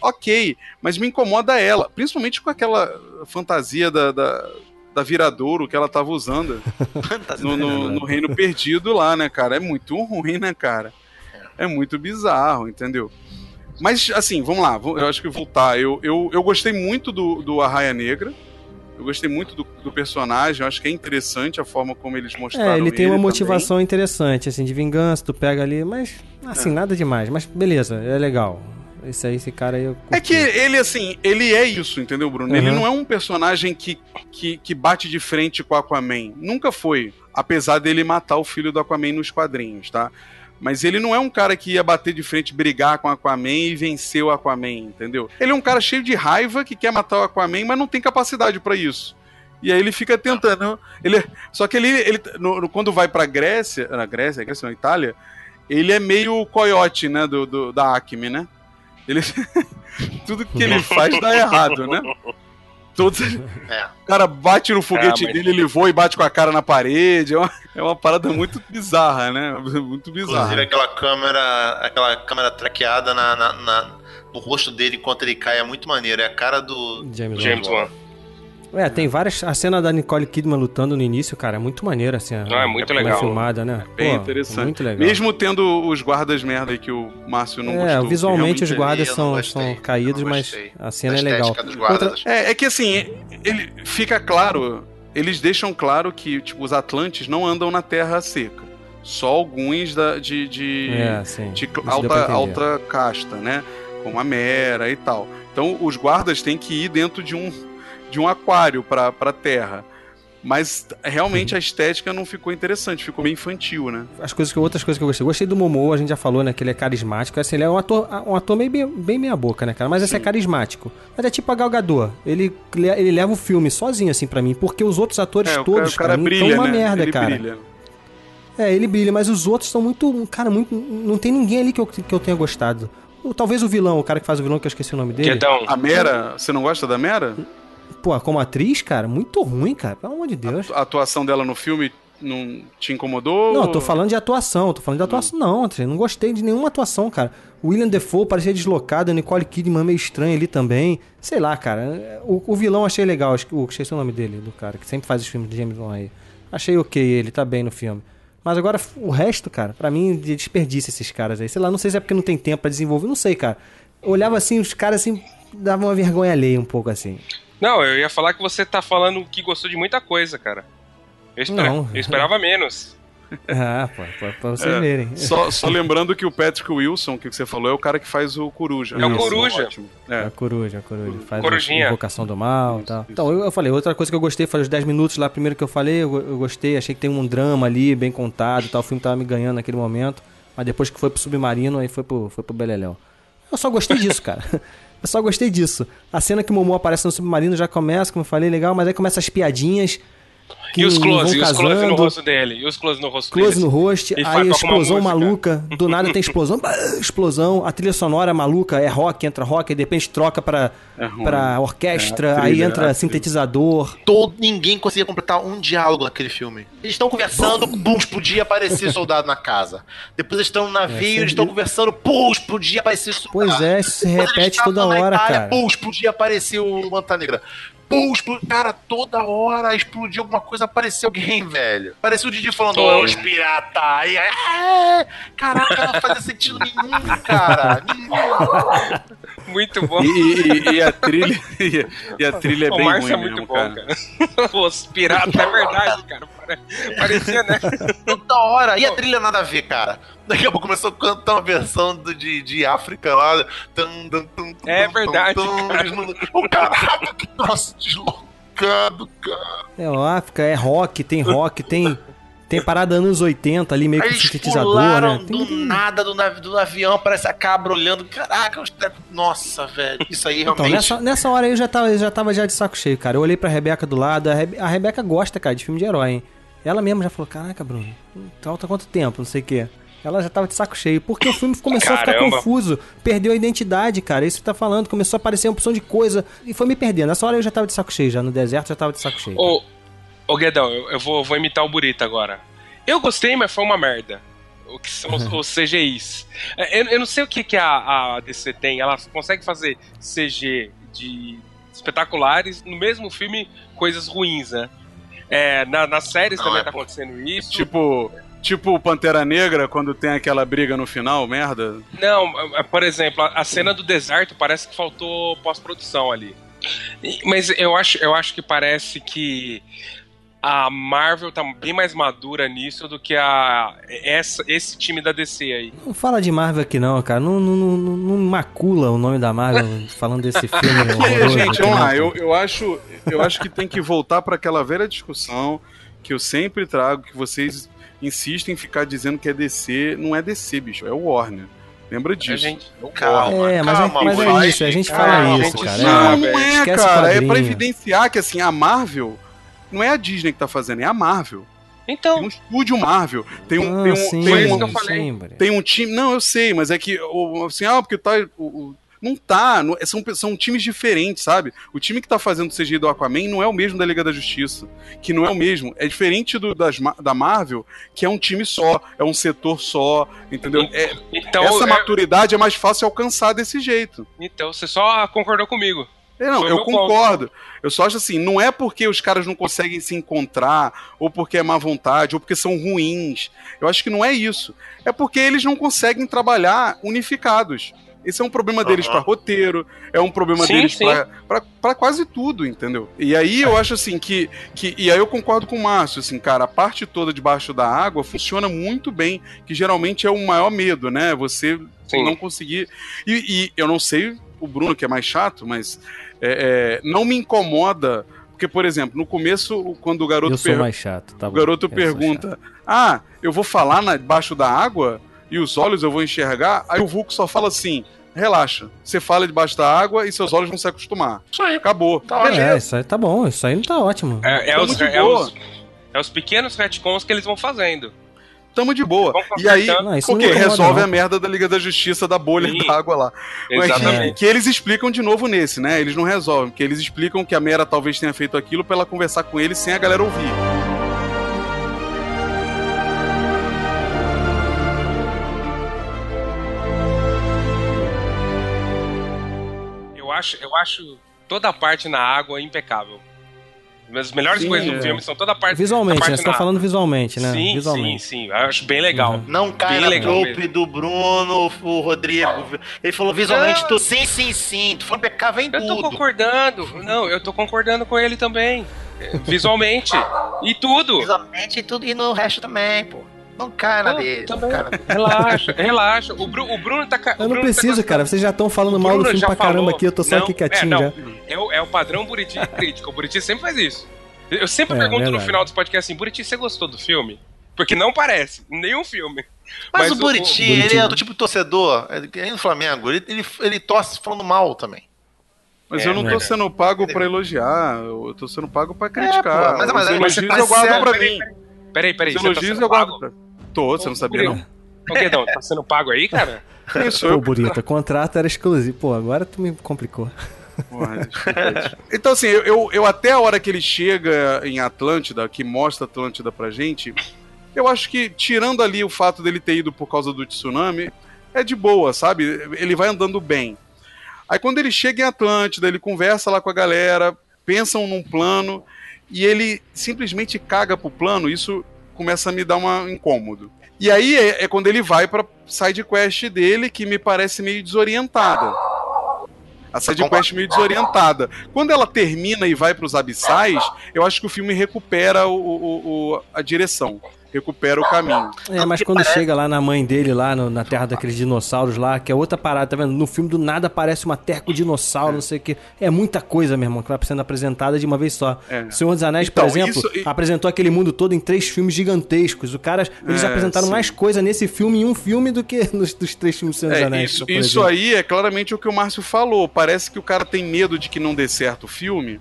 Ok, mas me incomoda ela, principalmente com aquela fantasia da, da, da viradouro que ela tava usando *laughs* no, no- no Reino Perdido lá, né, cara? É muito ruim, né, cara? É muito bizarro, entendeu? Mas, assim, vamos lá, eu acho que voltar. Eu, eu, eu gostei muito do, do Arraia Negra. Eu gostei muito do, do personagem, eu acho que é interessante a forma como eles mostraram É, ele tem uma também. motivação interessante, assim, de vingança, tu pega ali, mas assim, É. nada demais. Mas beleza, é legal. Esse aí, esse cara aí eu É que ele, assim, ele é isso, entendeu, Bruno? Ele Uhum. não é um personagem que, que, que bate de frente com o Aquaman. Nunca foi. Apesar dele matar o filho do Aquaman nos quadrinhos, tá? Mas ele não é um cara que ia bater de frente, brigar com o Aquaman e vencer o Aquaman, entendeu? Ele é um cara cheio de raiva que quer matar o Aquaman, mas não tem capacidade pra isso. E aí ele fica tentando. Ele, só que ele, ele no- no- quando vai pra Grécia, na Grécia, Grécia não, Itália, ele é meio coiote, né, do, do- da Acme, né? Ele, *laughs* tudo que ele faz dá errado, né? *laughs* Todos, É. *laughs* O cara bate no foguete mas- dele, ele voa e bate com a cara na parede. É uma, é uma parada muito bizarra, né? Muito bizarra. Inclusive aquela câmera, aquela câmera traqueada na, na- na- no rosto dele enquanto ele cai é muito maneiro. É a cara do James, James Wan. É, tem várias. A cena da Nicole Kidman lutando no início, cara, é muito maneira, assim. a- Ah, é muito como legal. filmada, né? Bem Pô, interessante. Muito legal. Mesmo tendo os guardas merda aí que o Márcio não é, gostou. visualmente os guardas não são, gostei, são caídos, não mas a cena A é legal. Outra- É, é que assim, ele fica claro, eles deixam claro que tipo, os Atlantes não andam na terra seca. Só alguns da, de, de, É, sim. de alta, alta casta, né? Como a Mera e tal. Então os guardas têm que ir dentro de um, de um aquário pra, pra terra. Mas realmente a estética não ficou interessante, ficou bem infantil, né? As coisas que, outras coisas que eu gostei. Gostei do Momoa, a gente já falou, né? Que ele é carismático. Assim, ele é um ator, um ator meio, bem, bem meia boca, né, cara? Mas esse é carismático. Mas é tipo a Gal Gadot. Ele, ele leva o filme sozinho, assim, pra mim. Porque os outros atores É, o todos, cara, o cara pra mim, brilha, tão uma né? merda, Ele cara. brilha. É, ele brilha, mas os outros são muito. Cara, muito. Não tem ninguém ali que eu, que eu tenha gostado. O- Talvez o vilão, o cara que faz o vilão, que eu esqueci o nome dele. Guedão. A Mera, você não gosta da Mera? Pô, como atriz, cara, muito ruim, cara. Pelo amor de Deus. A atuação dela no filme não te incomodou? Não, eu tô falando de atuação, tô falando de atuação. Não, André, não gostei de nenhuma atuação, cara. O William Defoe parecia deslocado, a Nicole Kidman meio estranha ali também. Sei lá, cara. O, o vilão achei legal, acho que- o esqueci o nome dele, do cara, que sempre faz os filmes de James Wan aí. Achei ok ele, tá bem no filme. Mas agora, o resto, cara, pra mim, de desperdício esses caras aí. Sei lá, não sei se é porque não tem tempo pra desenvolver, não sei, cara. Eu olhava assim, os caras assim, davam uma vergonha alheia um pouco assim. Não, eu ia falar que você tá falando que gostou de muita coisa, cara. Eu, espera- Não. eu esperava menos. *laughs* Ah, pô, pra, pra vocês É, verem. Só, só lembrando que o Patrick Wilson, que você falou, é o cara que faz o Coruja. É o Coruja. É É. a coruja, a coruja. Faz Corujinha. a invocação do mal e tal. Então, eu, eu falei, outra coisa que eu gostei foi os 10 minutos lá, primeiro que eu falei, eu, eu gostei, achei que tem um drama ali, bem contado e tal. O filme tava me ganhando naquele momento. Mas depois que foi pro submarino, aí foi pro, foi pro Beleléu. Eu só gostei disso, cara. *laughs* Eu só gostei disso. A cena que o Momo aparece no submarino já começa, como eu falei, legal, mas aí começa as piadinhas. Que E os vão close, e os close no rosto dele. E os close no rosto Close deles. no rosto, aí a explosão maluca, do nada tem explosão, explosão, a trilha sonora maluca, é rock, entra rock, e de repente troca pra, É ruim. pra orquestra, É, aí entra a sintetizador. Todo, ninguém conseguia completar um diálogo naquele filme. Eles estão conversando, pum, explodia aparecer *laughs* soldado na casa. Depois eles estão no navio, É, eles estão conversando, pum, explodia aparecer soldado. Pois é, isso se repete toda hora, Itália, cara. Pum, explodia aparecer o Manta Negra. Pum, explodia, cara, toda hora explodiu alguma coisa, apareceu alguém, *laughs* velho. Parecia o Didi falando, ô, os pirata. Aí, é, caraca, não fazia sentido nenhum, cara. Nenhum. *laughs* Muito bom. E, e- e a trilha, *laughs* e, e a trilha é o bem Márcio ruim é muito mesmo, bom, cara. cara. *laughs* Os piratas, é verdade, cara. Pare- Parecia, né? *laughs* Toda hora. E a trilha nada a ver, cara. Daqui a pouco começou a cantar uma versão do, de, de África lá. Tum, tum, tum, tum, É verdade, tum, cara. O caraca, que nossa, deslocado, cara. É África, é rock, tem rock, tem, tem parada anos 80 ali, meio eles sintetizador, né? do nada do, nav do avião, parece a cabra olhando. Caraca, nossa, velho. Isso aí Então, realmente. nessa, nessa hora aí eu já tava, eu já tava já de saco cheio, cara. Eu olhei pra Rebeca do lado, a, Rebe- a Rebeca gosta, cara, de filme de herói, hein? Ela mesma já falou, caraca, Bruno, falta quanto tempo, não sei o quê. Ela já tava de saco cheio, porque o filme começou a ficar Caramba. confuso, perdeu a identidade, cara, isso que tá falando, começou a aparecer uma opção de coisa, e foi me perdendo. Nessa hora eu já tava de saco cheio, já no deserto já tava de saco cheio. Ô, ô Guedão, eu, eu vou, vou imitar o Burita agora. Eu gostei, mas foi uma merda. O que são os, *laughs* os CGIs. É, Eu, eu não sei o que, que a, a DC tem. Ela consegue fazer CG de espetaculares no mesmo filme, coisas ruins, né? É, na, nas séries Não, também é tá acontecendo isso. Tipo, tipo o Pantera Negra, quando tem aquela briga no final, merda. Não, é, por exemplo, a, cena do deserto parece que faltou pós-produção ali. Mas eu acho, eu acho que parece que a Marvel tá bem mais madura nisso do que a essa, esse time da DC aí. Não fala de Marvel aqui não, cara. Não, não, não, não macula o nome da Marvel *laughs* falando desse filme *laughs* É, horroroso. gente, vamos não. lá. Eu, eu, acho, eu acho que tem que voltar para aquela velha discussão que eu sempre trago, que vocês insistem em ficar dizendo que é DC. Não é DC, bicho, é o Warner. Lembra disso. gente- É o Calma, Warner. É, mas, é, mas é vai. isso, a gente Calma, fala gente, isso, cara. Não, É, não é, esquece cara. É pra evidenciar que assim, a Marvel não é a Disney que tá fazendo, é a Marvel. Então. Tem um estúdio Marvel. Tem um. Ah, tem um, sim, tem um- Foi isso que eu falei. sempre. tem um time. Não, eu sei, mas é que. o- Assim, ah, porque tá. o- o- não tá. não- são, são times diferentes, sabe? O time que tá fazendo o CGI do Aquaman não é o mesmo da Liga da Justiça. Que não é o mesmo. É diferente do, das, da Marvel, que é um time só, é um setor só, entendeu? É- Então, essa é- maturidade é mais fácil alcançar desse jeito. Então você só concordou comigo. É, não, eu meu ponto. concordo. Eu só acho assim, não é porque os caras não conseguem se encontrar, ou porque é má vontade, ou porque são ruins. Eu acho que não é isso. É porque eles não conseguem trabalhar unificados. Esse é um problema deles Aham. pra roteiro, é um problema Sim, deles pra quase tudo, entendeu? E aí eu acho assim que, que. E aí eu concordo com o Márcio, assim, cara, a parte toda debaixo da água funciona muito bem, que geralmente é o maior medo, né? Você Sim. não conseguir. E, e eu não sei o Bruno, que é mais chato, mas é, é, não me incomoda. Porque, por exemplo, no começo, quando o garoto, Eu sou mais chato, tá o garoto pergunta: Ah, eu vou falar na- debaixo da água e os olhos eu vou enxergar? Aí o Vulco só fala assim: relaxa, você fala debaixo da água e seus olhos vão se acostumar. Isso aí. Acabou. Tá chato. É, isso aí tá bom, isso aí não tá ótimo. É, é Tamo os, de é, boa. os, é os pequenos retcons que eles vão fazendo. Tamo de boa. E aí. Não, o quê? incomoda, Resolve não. a merda da Liga da Justiça da bolha Sim. da água lá. Mas que- Exatamente. Que, eles explicam de novo nesse, né? Eles não resolvem, porque eles explicam que a Mera talvez tenha feito aquilo pra ela conversar com ele sem a galera ouvir. Eu acho, eu acho toda a parte na água impecável. As melhores Sim, coisas é. do filme são toda a parte Visualmente, parte né? Você tá falando visualmente, né? Sim, visualmente. sim, sim. Eu acho bem legal. Uhum. Não cai Bem na do Bruno, o Rodrigo. Ele falou visualmente, tu sim, sim, sim. Tu foi impecável em Eu tô tudo. concordando. Não, eu tô concordando com ele também. É, Visualmente. e tudo. Visualmente e tudo, e no resto também, pô. Não cai na Ah, dele. cai na Relaxa, relaxa. O, Bru- o Bruno tá. o Eu não Bruno preciso, tá cara. Vocês já estão falando O mal do filme pra caramba falou. aqui. Eu tô só Não, aqui quietinho é, já. É o, é o padrão Buriti *laughs* de crítica. O Buriti sempre faz isso. Eu sempre É, pergunto no verdade. final dos podcasts assim: Buriti, você gostou do filme? Porque não parece, nenhum filme. Mas, o Buriti, Buriti- ele é do tipo torcedor, ele é do Flamengo, ele, ele, ele torce falando mal também. Mas É, eu não tô sendo pago pra elogiar, eu tô sendo pago pra criticar. pô, mas- mas- mas você elogios tá eu guardo certo, pra peraí, mim. Peraí, peraí. Os tá elogios sendo eu guardo pago? pra... Tô, você não sabia não? Ô, Guedão, tá sendo pago aí, cara? *laughs* Isso, Pô. Burita, o contrato era exclusivo. Pô, agora tu me complicou. Porra, *laughs* então, assim, eu, eu, eu até a hora que ele chega em Atlântida, que mostra Atlântida pra gente, eu acho que, tirando ali o fato dele ter ido por causa do tsunami, é de boa, sabe? Ele vai andando bem. Aí quando ele chega em Atlântida, ele conversa lá com a galera, pensam num plano, e ele simplesmente caga pro plano, isso começa a me dar um incômodo. E aí é, é quando ele vai pra side quest dele, que me parece meio desorientada. A side quest meio desorientada. Quando ela termina e vai pros abissais, eu acho que o filme recupera o, o- o- a direção. Recupera o caminho. É, mas quando chega lá na mãe dele, lá no- na terra daqueles dinossauros lá, que é outra parada, tá vendo? No filme do nada aparece uma terra com dinossauro, não sei o que. É muita coisa, meu irmão, que vai sendo apresentada de uma vez só. É. Senhor dos Anéis, Então, por exemplo, isso- apresentou aquele mundo todo em três filmes gigantescos. O cara, eles É, apresentaram sim. mais coisa nesse filme em um filme do que *laughs* nos dos três filmes do Senhor dos É, Anéis. isso isso aí é claramente o que o Márcio falou. Parece que o cara tem medo de que não dê certo o filme.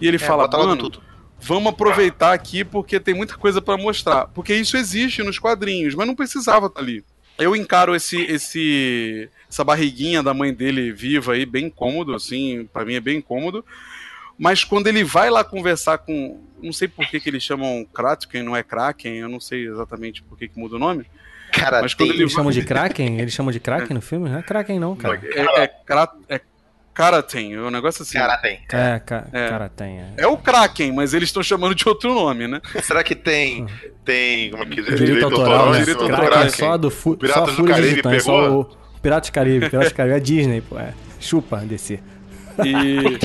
E ele fala, bota logo mano, tudo." Vamos aproveitar aqui porque tem muita coisa pra mostrar. Porque isso existe nos quadrinhos, mas não precisava estar ali. Eu encaro esse, esse, essa barriguinha da mãe dele viva aí bem cômodo, assim, pra mim é bem cômodo. Mas quando ele vai lá conversar com. Não sei por que, que eles chamam Kraken, não é Kraken, eu não sei exatamente por que, que muda o nome. Cara, Mas quando Eles chamam de Kraken? Eles chamam de Kraken no filme? Não é Kraken não, cara. É, é, Kra- é Karaten, é um negócio assim. Cara, tem. É, ca É. cara, tem. É. É o Kraken, mas eles estão chamando de outro nome, né? Será que tem. Tem. Como é que diz? Direito, autoral, né? direito Kraken autoral, é só do fu Piratas só do Caribe Titãs, só pegou? o Piratas do Caribe, Piratas do Caribe é Disney, pô. É. Chupa, DC. E.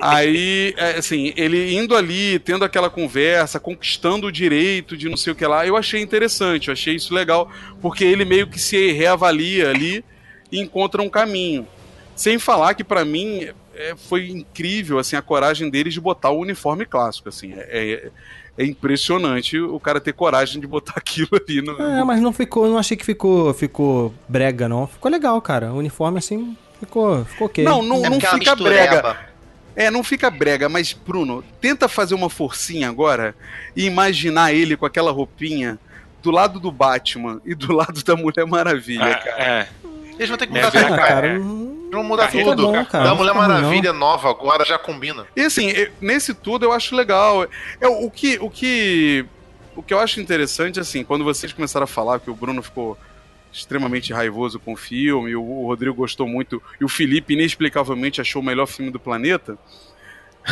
Aí, é, assim, ele indo ali, tendo aquela conversa, conquistando o direito de não sei o que lá, eu achei interessante, eu achei isso legal, porque ele meio que se reavalia ali e encontra um caminho. Sem falar que, para mim, é, foi incrível, assim, a coragem deles de botar o uniforme clássico, assim, é, é, é impressionante o cara ter coragem de botar *laughs* aquilo ali no... É, mas não ficou, não achei que ficou, ficou brega, não. Ficou legal, cara. O uniforme, assim, ficou, ficou ok. Não, não, É não é fica brega. É, não fica brega, mas Bruno, tenta fazer uma forcinha agora e imaginar ele com aquela roupinha do lado do Batman e do *laughs* lado da Mulher Maravilha, cara. É. Eles vão ter que É, mudar vira tudo, cara, cara. Mudar Fica tudo. bom, cara, da não Mulher Maravilha nova agora já combina. E assim, nesse tudo eu acho legal. É o que o que o que eu acho interessante assim, quando vocês começaram a falar que o Bruno ficou extremamente raivoso com o filme, o, Rodrigo gostou muito e o Felipe inexplicavelmente achou o melhor filme do planeta.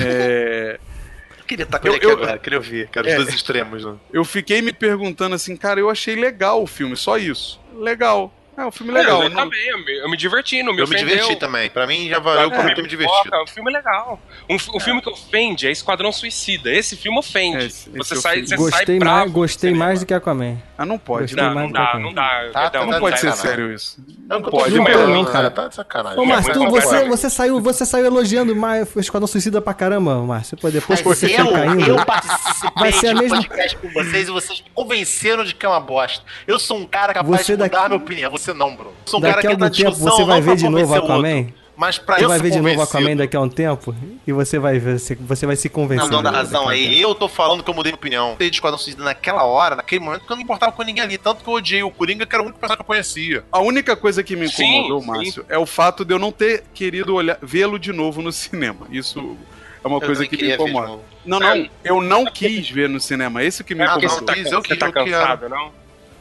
É, *laughs* Eu queria estar com Eu- eu- agora, queria ouvir, cara, os É. dois extremos, né? eu fiquei me perguntando assim, cara, eu achei legal o filme, só isso. Legal. É um filme legal. eu, não- também, eu me, eu me diverti, não me Eu me ofendeu. diverti também. Pra mim já valeu É, mim ter me divertido. É um filme legal. Um, um filme que ofende é Esquadrão Suicida. Esse filme ofende. É, esse- você esse sai, você sai Gostei bravo. mais, gostei mais do que Aquaman. Ah, não pode. Gostei Não, mais não dá, Aquaman. não dá. Tá, Não tá pode ser sério isso. É Não eu tô pode. Não, não, cara. Tá de sacanagem. Ô, É, Márcio, tu- você, você, saiu, você saiu elogiando mais o Esquadrão Suicida pra caramba, Márcio. Pô, depois que Mas você eu, foi caindo. eu participei Vai ser a de mesma- podcast com vocês e vocês me convenceram de que é uma bosta. Eu sou um cara capaz de mudar minha opinião. Você não, Bruno. Eu sou um Daqui cara a que algum na tempo discussão você vai ver de novo outro. Aquaman? Mas pra Você eu vai ver de novo Aquaman daqui a um tempo e você vai ver, você, você vai se convencer. Não, não dá de razão aí. Eu tô falando que eu mudei minha opinião. Eu de Esquadrão Suicida naquela hora, naquele momento, que eu não me importava com ninguém ali. Tanto que eu odiei o Coringa, que era o único personagem que eu conhecia. A única coisa que me incomodou, Sim, Márcio, é o fato de eu não ter querido olhar- vê-lo de novo no cinema. Isso é uma Eu coisa que me de incomoda. Não, não, eu não quis ver no cinema. Esse que me Não porque incomodou. você tá, quis, eu você quis, tá eu queria. cansado, não?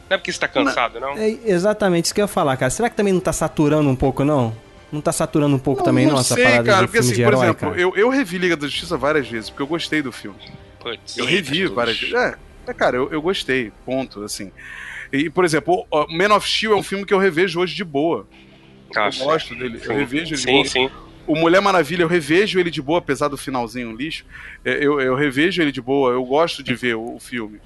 Não é porque você tá cansado, não? É exatamente isso que eu ia falar, cara. Será que também não tá saturando um pouco, não? Não tá saturando um pouco também, não, essa sei, parada cara, de porque filme assim, de por herói, exemplo, cara? eu, eu revi Liga da Justiça várias vezes, porque eu gostei do filme. Putz. Eu revi várias vezes. É, é, cara, eu, eu gostei, ponto, assim. E, por exemplo, o Man of Steel é um filme que eu revejo hoje de boa. Ah, eu gosto dele, eu revejo ele de Sim, boa. sim. O Mulher Maravilha, eu revejo ele de boa, apesar do finalzinho lixo. É, Eu, eu revejo ele de boa, eu gosto de ver o, o filme.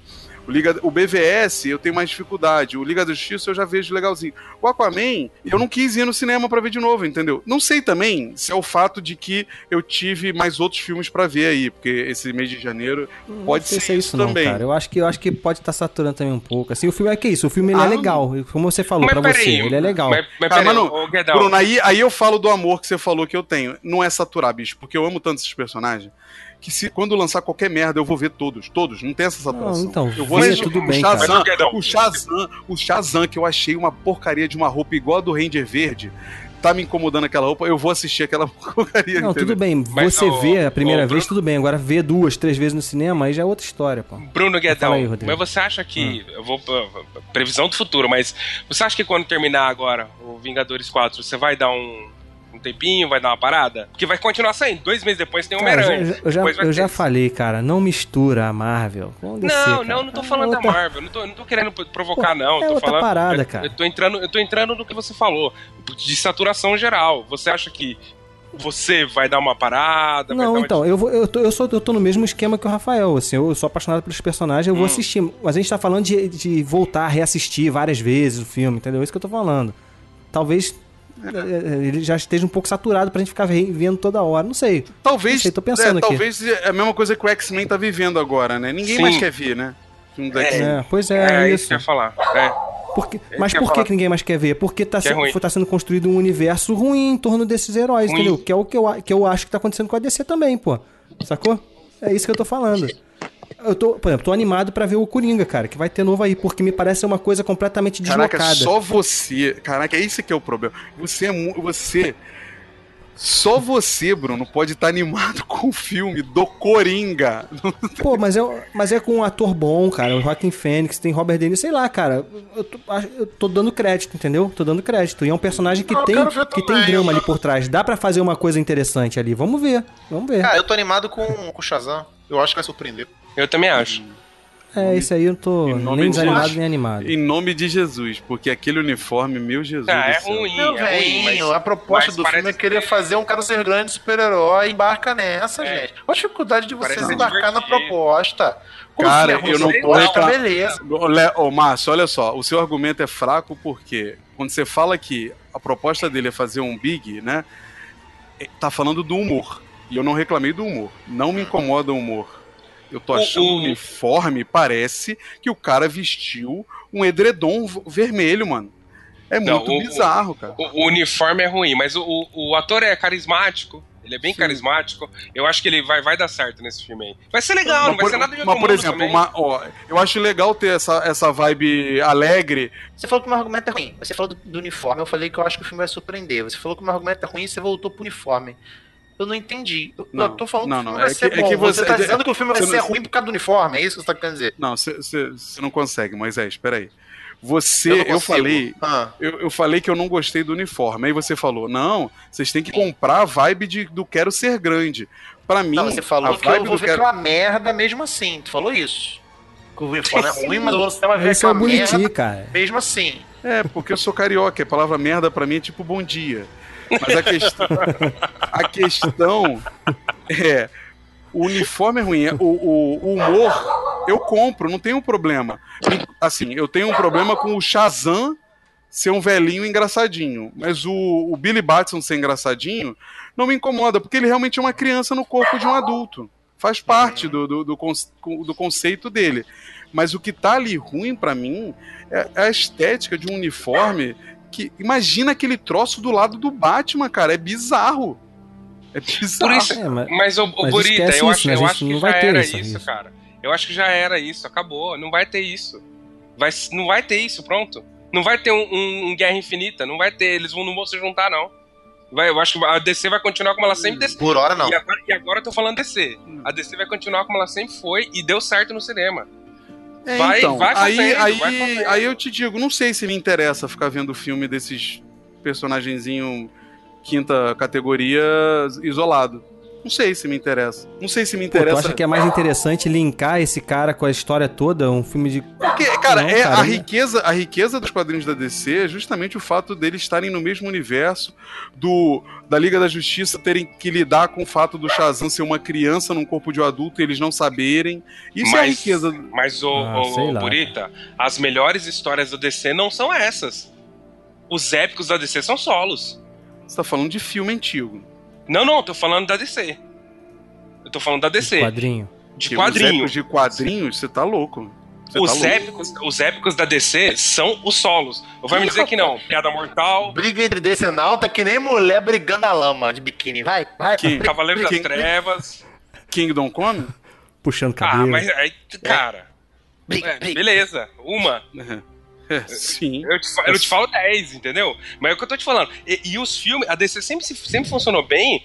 O, Liga, o BVS, eu tenho mais dificuldade. O Liga da Justiça, eu já vejo legalzinho. O Aquaman, eu não quis ir no cinema pra ver de novo, entendeu? Não sei também se é o fato de que eu tive mais outros filmes pra ver aí, porque esse mês de janeiro pode não sei ser se é isso, não, também. cara. Eu acho que eu acho que pode estar saturando também um pouco. Assim, o filme é que isso, o filme ele Ah, é legal. Como você falou peraí, você, ele é legal. Mas, mas Cara, peraí, mano, ô, Guedal, Bruno, aí, aí eu falo do amor que você falou que eu tenho. Não é saturar, bicho, porque eu amo tanto esses personagens. Que se quando lançar qualquer merda, eu vou ver todos. Todos. Não tem essa saturação. Não, então, eu vou vê, assistir tudo o bem, Shazam, cara. o Shazam, o Shazam, que eu achei uma porcaria de uma roupa igual a do Ranger Verde. Tá me incomodando aquela roupa, eu vou assistir aquela *laughs* porcaria. Não, entendeu? tudo bem. Mas, Você ô, vê a primeira vez, tudo bem. Agora ver duas, três vezes no cinema, aí já é outra história, pô. Bruno Guedal, Fala aí, mas você acha que. Ah. Eu vou. Previsão do futuro, mas você acha que quando terminar agora o Vingadores 4, você vai dar um, um tempinho, vai dar uma parada? Porque vai continuar saindo. Dois meses depois tem Homem-Aranha. eu já, eu já, eu falei, cara, não mistura a Marvel. DC, Não, cara. não, não tô É falando outra- da Marvel. Não tô, não tô querendo provocar, Pô, não. é tô outra falando, parada, eu- cara. Eu tô, entrando, eu tô entrando no que você falou. De saturação geral. Você acha que você vai dar uma parada? Não, uma- então, eu, vou, eu, tô, eu, sou, eu tô no mesmo esquema que o Rafael, assim, eu sou apaixonado pelos personagens, eu vou Hum. assistir, mas a gente tá falando de, de voltar a reassistir várias vezes o filme, entendeu? É isso que eu tô falando. Talvez ele já esteja um pouco saturado pra gente ficar ve- vendo toda hora, não sei. Talvez, Não sei, tô pensando é, aqui. talvez é a mesma coisa que o X-Men tá vivendo agora, né? Ninguém Sim. mais quer ver, né? X-Men. É, pois é, É, é isso que isso. eu ia falar. É. Porque, É mas isso por que, que ninguém mais quer ver? Porque tá, Que é se- ruim. tá sendo construído um universo ruim em torno desses heróis, Ruim. entendeu? Que é o que eu, que eu acho que tá acontecendo com a DC também, pô. Sacou? É isso que eu tô falando. Eu tô, por exemplo, tô animado pra ver o Coringa, cara, que vai ter novo aí, porque me parece ser uma coisa completamente Caraca, deslocada. só você. Caraca, é isso que é o problema. Você é você Só você, Bruno, pode estar animado *laughs* com o filme do Coringa. Pô, mas é, mas é com um ator bom, cara. O Joaquim Fênix, tem Robert De Niro, sei lá, cara. Eu tô, eu tô dando crédito, entendeu? Tô dando crédito. E é um personagem que, Não, tem, que tem drama ali por trás. Dá pra fazer uma coisa interessante ali. Vamos ver. Vamos ver. Cara, eu tô animado com, com o Shazam. Eu acho que vai surpreender. Eu também acho. É, esse aí eu não tô Em nome nem de desanimado Jesus. nem animado. Em nome de Jesus, porque aquele uniforme, meu Jesus. Ah, é ruim, Não, é ruim, mas- a proposta do filme é querer fazer um cara ser grande super-herói embarca nessa, É. gente. Qual a dificuldade de você Parece se embarcar na proposta? Como Cara, eu não ruim, vou tá, beleza. Ô, Le- Ô, Márcio, olha só, o seu argumento é fraco porque quando você fala que a proposta dele é fazer um Big, né? é- Tá falando do humor. E eu não reclamei do humor. Não me incomoda o humor. Eu tô O- achando o o- uniforme, parece que o cara vestiu um edredom vermelho, mano. É Não, muito o- bizarro, cara. O, o uniforme é ruim, mas o, o, ator é carismático. Ele é bem carismático. Eu acho que ele vai, vai dar certo nesse filme aí. Vai ser legal, não vai por, ser nada de mas, por exemplo, uma- ó, eu acho legal ter essa, essa vibe alegre. Você falou que o meu argumento é ruim. Você falou do, do uniforme. Eu falei que eu acho que o filme vai surpreender. Você falou que o meu argumento é ruim e você voltou pro uniforme. Eu não entendi. Eu, Não, eu tô falando não, que o filme não, vai é ser que- é bom. que você, você- tá dizendo que o filme vai ser não- ruim por causa do uniforme. É isso que você tá querendo dizer. Não, você não consegue, Moisés, peraí. Você, Eu eu, não falei, Ah. eu, eu falei que eu não gostei do uniforme. Aí você falou, não, vocês têm que comprar a vibe de, do quero ser grande. Pra mim, Não, você falou a que eu vibe vou do ver quero... aquela merda mesmo assim. Tu falou isso. Que o uniforme é ruim, mas você vai ver Esse é o Buriti, merda cara. mesmo assim. É, porque eu sou carioca, a palavra merda pra mim é tipo bom dia. Mas a questão, a questão é, o uniforme é ruim, é- o, o- o humor eu compro, não tem um problema. Assim, eu tenho um problema com o Shazam ser um velhinho engraçadinho, mas o, o Billy Batson ser engraçadinho não me incomoda, porque ele realmente é uma criança no corpo de um adulto. Faz parte do, do, do, do conceito dele. Mas o que tá ali ruim pra mim é a estética de um uniforme que. Imagina aquele troço do lado do Batman, cara. É bizarro. É bizarro. Por isso, É, mas- mas, o, o mas Burita, eu isso, acho, né? Eu acho que não já vai ter era isso, isso, cara. Eu acho que já era isso, acabou. Não vai ter isso. Vai, não vai ter isso, pronto. Não vai ter um, um- um Guerra Infinita, não vai ter, eles vão, não vão se juntar, não. Vai, eu acho que a DC vai continuar como ela sempre DC. Por hora, não. E agora, e agora eu tô falando DC. A DC vai continuar como ela sempre foi e deu certo no cinema. É, vai, então, vai aí, aí, vai aí eu te digo, não sei se me interessa ficar vendo filme desses personagenzinho quinta categoria isolado. Não sei se me interessa. Não sei se me Pô, tu interessa. acha que é mais interessante linkar esse cara com a história toda? Um filme de. Porque, cara, Não, é cara, a riqueza, a riqueza dos quadrinhos da DC é justamente o fato deles estarem no mesmo universo do da Liga da Justiça terem que lidar com o fato do Shazam ser uma criança num corpo de um adulto e eles não saberem. Isso é a Mas- riqueza. Mas, o, Ah, o, o. Burita, as melhores histórias da DC não são essas. Os épicos da DC são solos. Você tá falando de filme antigo. Não, não, tô falando da DC. Eu tô falando da DC. Quadrinho. De Que quadrinhos. Os épicos de quadrinhos, você tá louco. Os, tá louco. épicos, os épicos da DC são os solos. Vai me dizer que não. Piada Mortal, Briga entre decenalta que nem mulher brigando na lama de biquíni. Vai, vai. Quem? Cavaleiro das Quem- Trevas. Kingdom Come? Puxando Ah, cabelo. mas aí, cara. Briga, é, briga. beleza, uma. É, *laughs* sim. Eu, te, eu te falo 10, entendeu? Mas é o que eu tô te falando. E, e os filmes, a DC sempre, se- sempre funcionou bem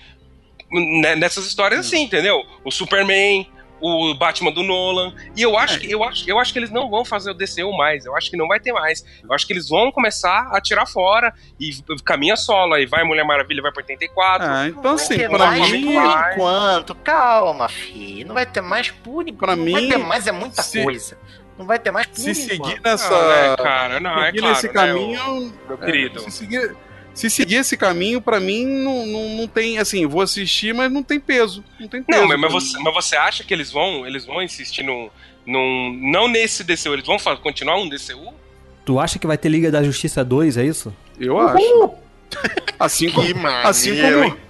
né, nessas histórias assim, entendeu? O Superman, o Batman do Nolan. E eu acho, que, eu, acho, eu acho que eles não vão fazer o DCU mais. Eu acho que não vai ter mais. Eu acho que eles vão começar a tirar fora e caminha solo. Aí vai Mulher Maravilha, vai pra 84. Ah, então assim, pra mais mim. por enquanto. Calma, fi. Não vai ter mais por enquanto. Pra não mim, vai ter mais, é muita se- coisa. Não vai ter mais Se seguir nessa. Não, né, cara? Não, é seguir claro, nesse né, caminho. Meu querido. É, se, seguir, se seguir esse caminho, pra mim, não, não, não tem. Assim, vou assistir, mas não tem peso. Não tem peso. Não, mas, mas pra você, mas você acha que eles vão, eles vão insistir num, num. Não nesse DCU, eles vão continuar um DCU? Tu acha que vai ter Liga da Justiça 2, é isso? Eu acho. Assim *laughs* como. maneiro, assim hein? como.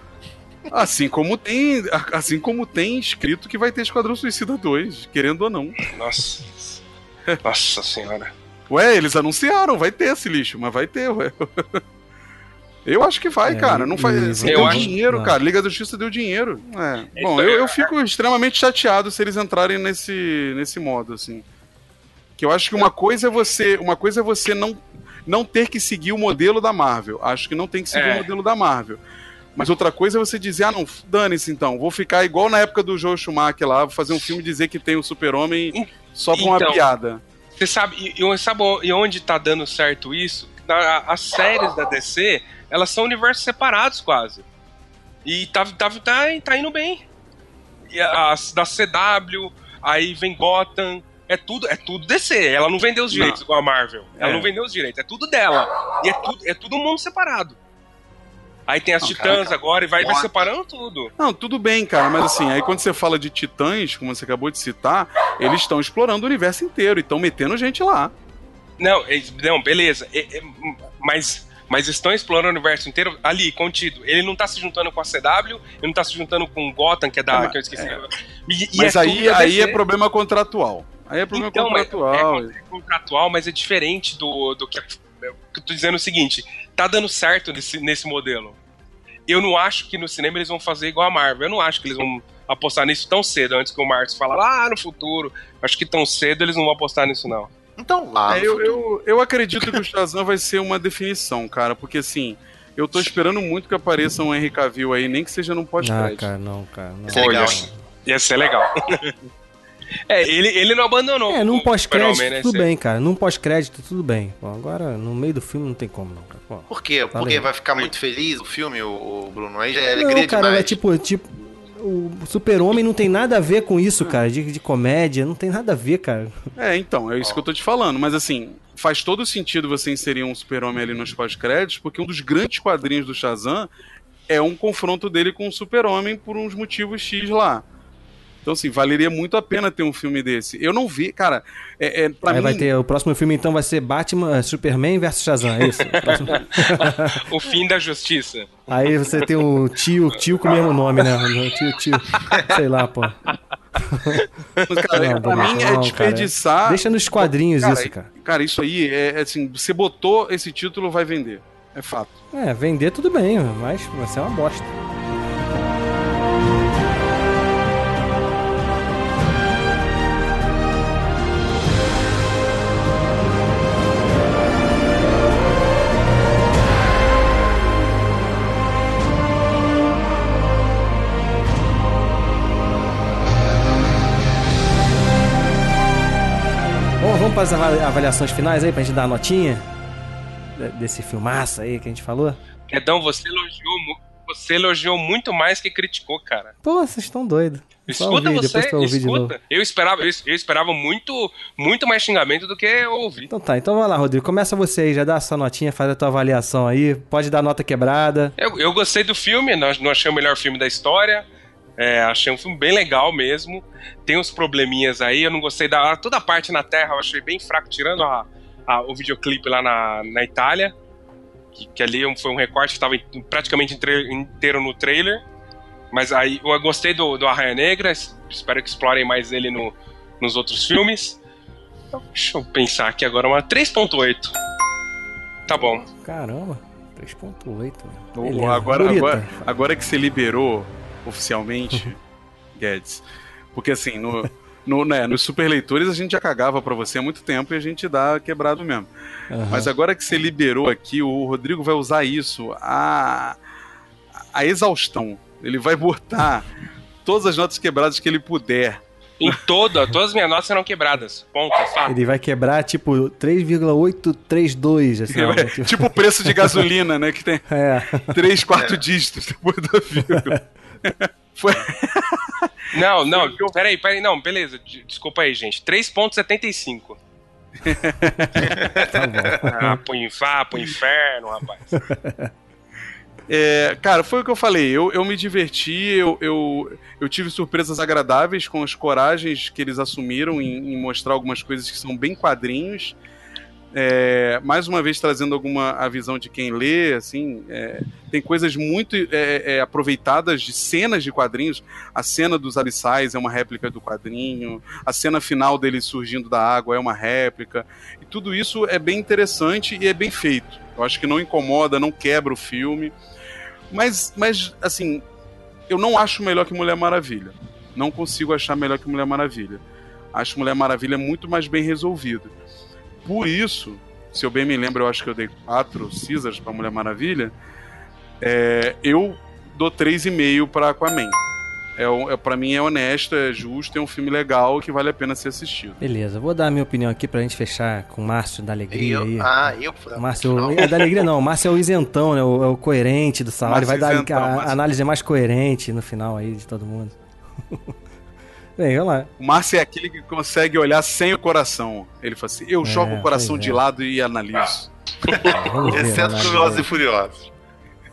Assim como tem. Assim como tem escrito que vai ter Esquadrão Suicida 2, querendo ou não. Nossa. *laughs* Nossa senhora. Ué, eles anunciaram, vai ter esse lixo, mas vai ter, ué. *laughs* Eu acho que vai, É, cara. Não faz. eu deu acho- dinheiro, não. cara. Liga da Justiça deu dinheiro. É. Bom, Isso eu, é- eu fico extremamente chateado se eles entrarem nesse, nesse modo, assim. Que eu acho que uma coisa é você. Uma coisa é você não, não ter que seguir o modelo da Marvel. Acho que não tem que seguir É. o modelo da Marvel. Mas outra coisa é você dizer, ah, não, dane-se então. Vou ficar igual na época do Joe Schumacher lá, vou fazer um filme e dizer que tem o Super-Homem só pra uma Então, piada. Você sabe, e, sabe onde tá dando certo isso? As séries da DC, elas são universos separados quase. E tá, tá, tá, tá indo bem. E as da CW, aí vem Gotham, É tudo, é tudo DC. Ela não vendeu os direitos igual a Marvel. Ela É. não vendeu os direitos. É tudo dela. E é tudo, é tudo um mundo separado. Aí tem as Não, Titãs cara, agora e vai, vai separando tudo. Não, tudo bem, cara, mas assim, aí quando você fala de titãs, como você acabou de citar, eles estão explorando o universo inteiro e estão metendo gente lá. Não, é- não, beleza. É- é- mas, mas estão explorando o universo inteiro ali, contido. Ele não tá se juntando com a CW, ele não tá se juntando com Gotham, que é da. É, que eu esqueci. E, e Mas é aí, aí é problema contratual. Aí é problema Então, mas contratual. É, contratual, mas é diferente do, do que. Eu tô dizendo o seguinte: tá dando certo nesse, nesse modelo. Eu não acho que no cinema eles vão fazer igual a Marvel. Eu não acho que eles vão apostar nisso tão cedo, antes que o Marcos fala lá no futuro. Acho que tão cedo eles não vão apostar nisso, não. Então lá. É, eu, eu, eu acredito que o Shazam vai ser uma definição, cara, porque assim, eu tô esperando muito que apareça um Henry Cavill aí, nem que seja num Ah, pós-crédito. cara, não, cara. Não. Pô, ia, ia ser legal. *laughs* é, ele, ele não abandonou. É, num pós-crédito, Super-Homem, né? tudo bem, cara. Num pós-crédito, tudo bem. Pô, agora, no meio do filme, não tem como, não, cara. Pô. Por quê? Tá Porque legal. vai ficar muito feliz o filme, o, o Bruno? Aí já é Não, alegria cara, demais. é tipo, tipo, o super-homem não tem nada a ver com isso, cara, de, de comédia, não tem nada a ver, cara. É, então, é isso que eu tô te falando. Mas assim, faz todo sentido você inserir um super-homem ali nos pós-créditos, porque um dos grandes quadrinhos do Shazam é um confronto dele com o super-homem por uns motivos X lá. Então, assim, valeria muito a pena ter um filme desse. Eu não vi, cara, é, é, pra Aí mim... vai ter, o próximo filme então vai ser Batman, eh, Superman versus Shazam, é isso? O *laughs* próximo- *laughs* o fim da justiça. Aí você tem o tio, tio com o mesmo nome, né? O Tio, tio, sei lá, pô. Mas, cara, Não, pra não, mim não, é cara, desperdiçar... Deixa nos quadrinhos Cara, isso, cara. Cara, isso aí é é assim, você botou esse título, vai vender. É fato. É, vender tudo bem, mas vai ser uma bosta. Para as avali- avaliações finais aí, pra gente dar a notinha de- desse filmaço aí que a gente falou. Edão, você elogiou, você elogiou muito mais que criticou, cara. Pô, vocês estão doidos. Escuta ouvir, você, escuta. Eu esperava, eu, eu esperava muito, muito mais xingamento do que eu ouvi. Então tá, então vai lá, Rodrigo. Começa você aí, já dá a sua notinha, faz a tua avaliação aí. Pode dar nota quebrada. Eu, eu gostei do filme, não, não achei o melhor filme da história. É, achei um filme bem legal mesmo. Tem uns probleminhas aí, eu não gostei da. Toda a parte na Terra eu achei bem fraco, tirando a, a- o videoclipe lá na, na Itália. Que, que ali foi um recorte que estava praticamente inteiro no trailer. Mas aí eu gostei do, do Arraia Negra, es- espero que explorem mais ele no, nos outros filmes. Então, Deixa eu pensar aqui agora, uma 3.8. Tá bom. Caramba, 3.8. O- Beleza. agora, agora, agora que você liberou oficialmente, Guedes, porque assim, no, no, né, nos super leitores a gente já cagava pra você há muito tempo e a gente dá quebrado mesmo. Aham. Mas agora que você liberou aqui, o Rodrigo vai usar isso a, a exaustão. Ele vai botar todas as notas quebradas que ele puder. Em toda, todas as minhas notas serão quebradas. Ponto, fato. Ele vai quebrar tipo 3,832, assim. ó, É, tipo o preço de gasolina, né? Que tem *laughs* É. três, quatro dígitos depois da vírgula. *laughs* *laughs* Foi. Não, não, peraí, peraí, não, beleza, de- desculpa aí, gente. 3.75. *laughs* Ah, pro infa, pro inferno, rapaz. É, cara, foi o que eu falei. Eu, eu me diverti, eu, eu, eu tive surpresas agradáveis com as coragens que eles assumiram em, em mostrar algumas coisas que são bem quadrinhos. É, mais uma vez trazendo alguma a visão de quem lê, assim, é, tem coisas muito é, é, aproveitadas de cenas de quadrinhos. A cena dos abissais é uma réplica do quadrinho, a cena final dele surgindo da água é uma réplica. E tudo isso é bem interessante e é bem feito. Eu acho que não incomoda, não quebra o filme. Mas, mas, assim, eu não acho melhor que Mulher Maravilha. Não consigo achar melhor que Mulher Maravilha. Acho Mulher Maravilha muito mais bem resolvido. Por isso, se eu bem me lembro, eu acho que eu dei quatro Caesars pra Mulher Maravilha. é, eu dou 3,5 pra Aquaman. É, o- é, pra mim é honesto, é justo, é um filme legal que vale a pena ser assistido. Beleza, vou dar a minha opinião aqui pra gente fechar com o Márcio da Alegria Eu- aí. ah, eu- O Márcio, é da Alegria não, o Márcio é o isentão, né? O, é o coerente do salário. Márcio Vai dar isentão, a, a Márcio. análise mais coerente no final aí de todo mundo. *laughs* Bem, lá. O Márcio é aquele que consegue olhar sem o coração. Ele fala assim: eu É, jogo o coração de é. lado e analiso. Ver, Exceto lá, Velozes e Furiosos.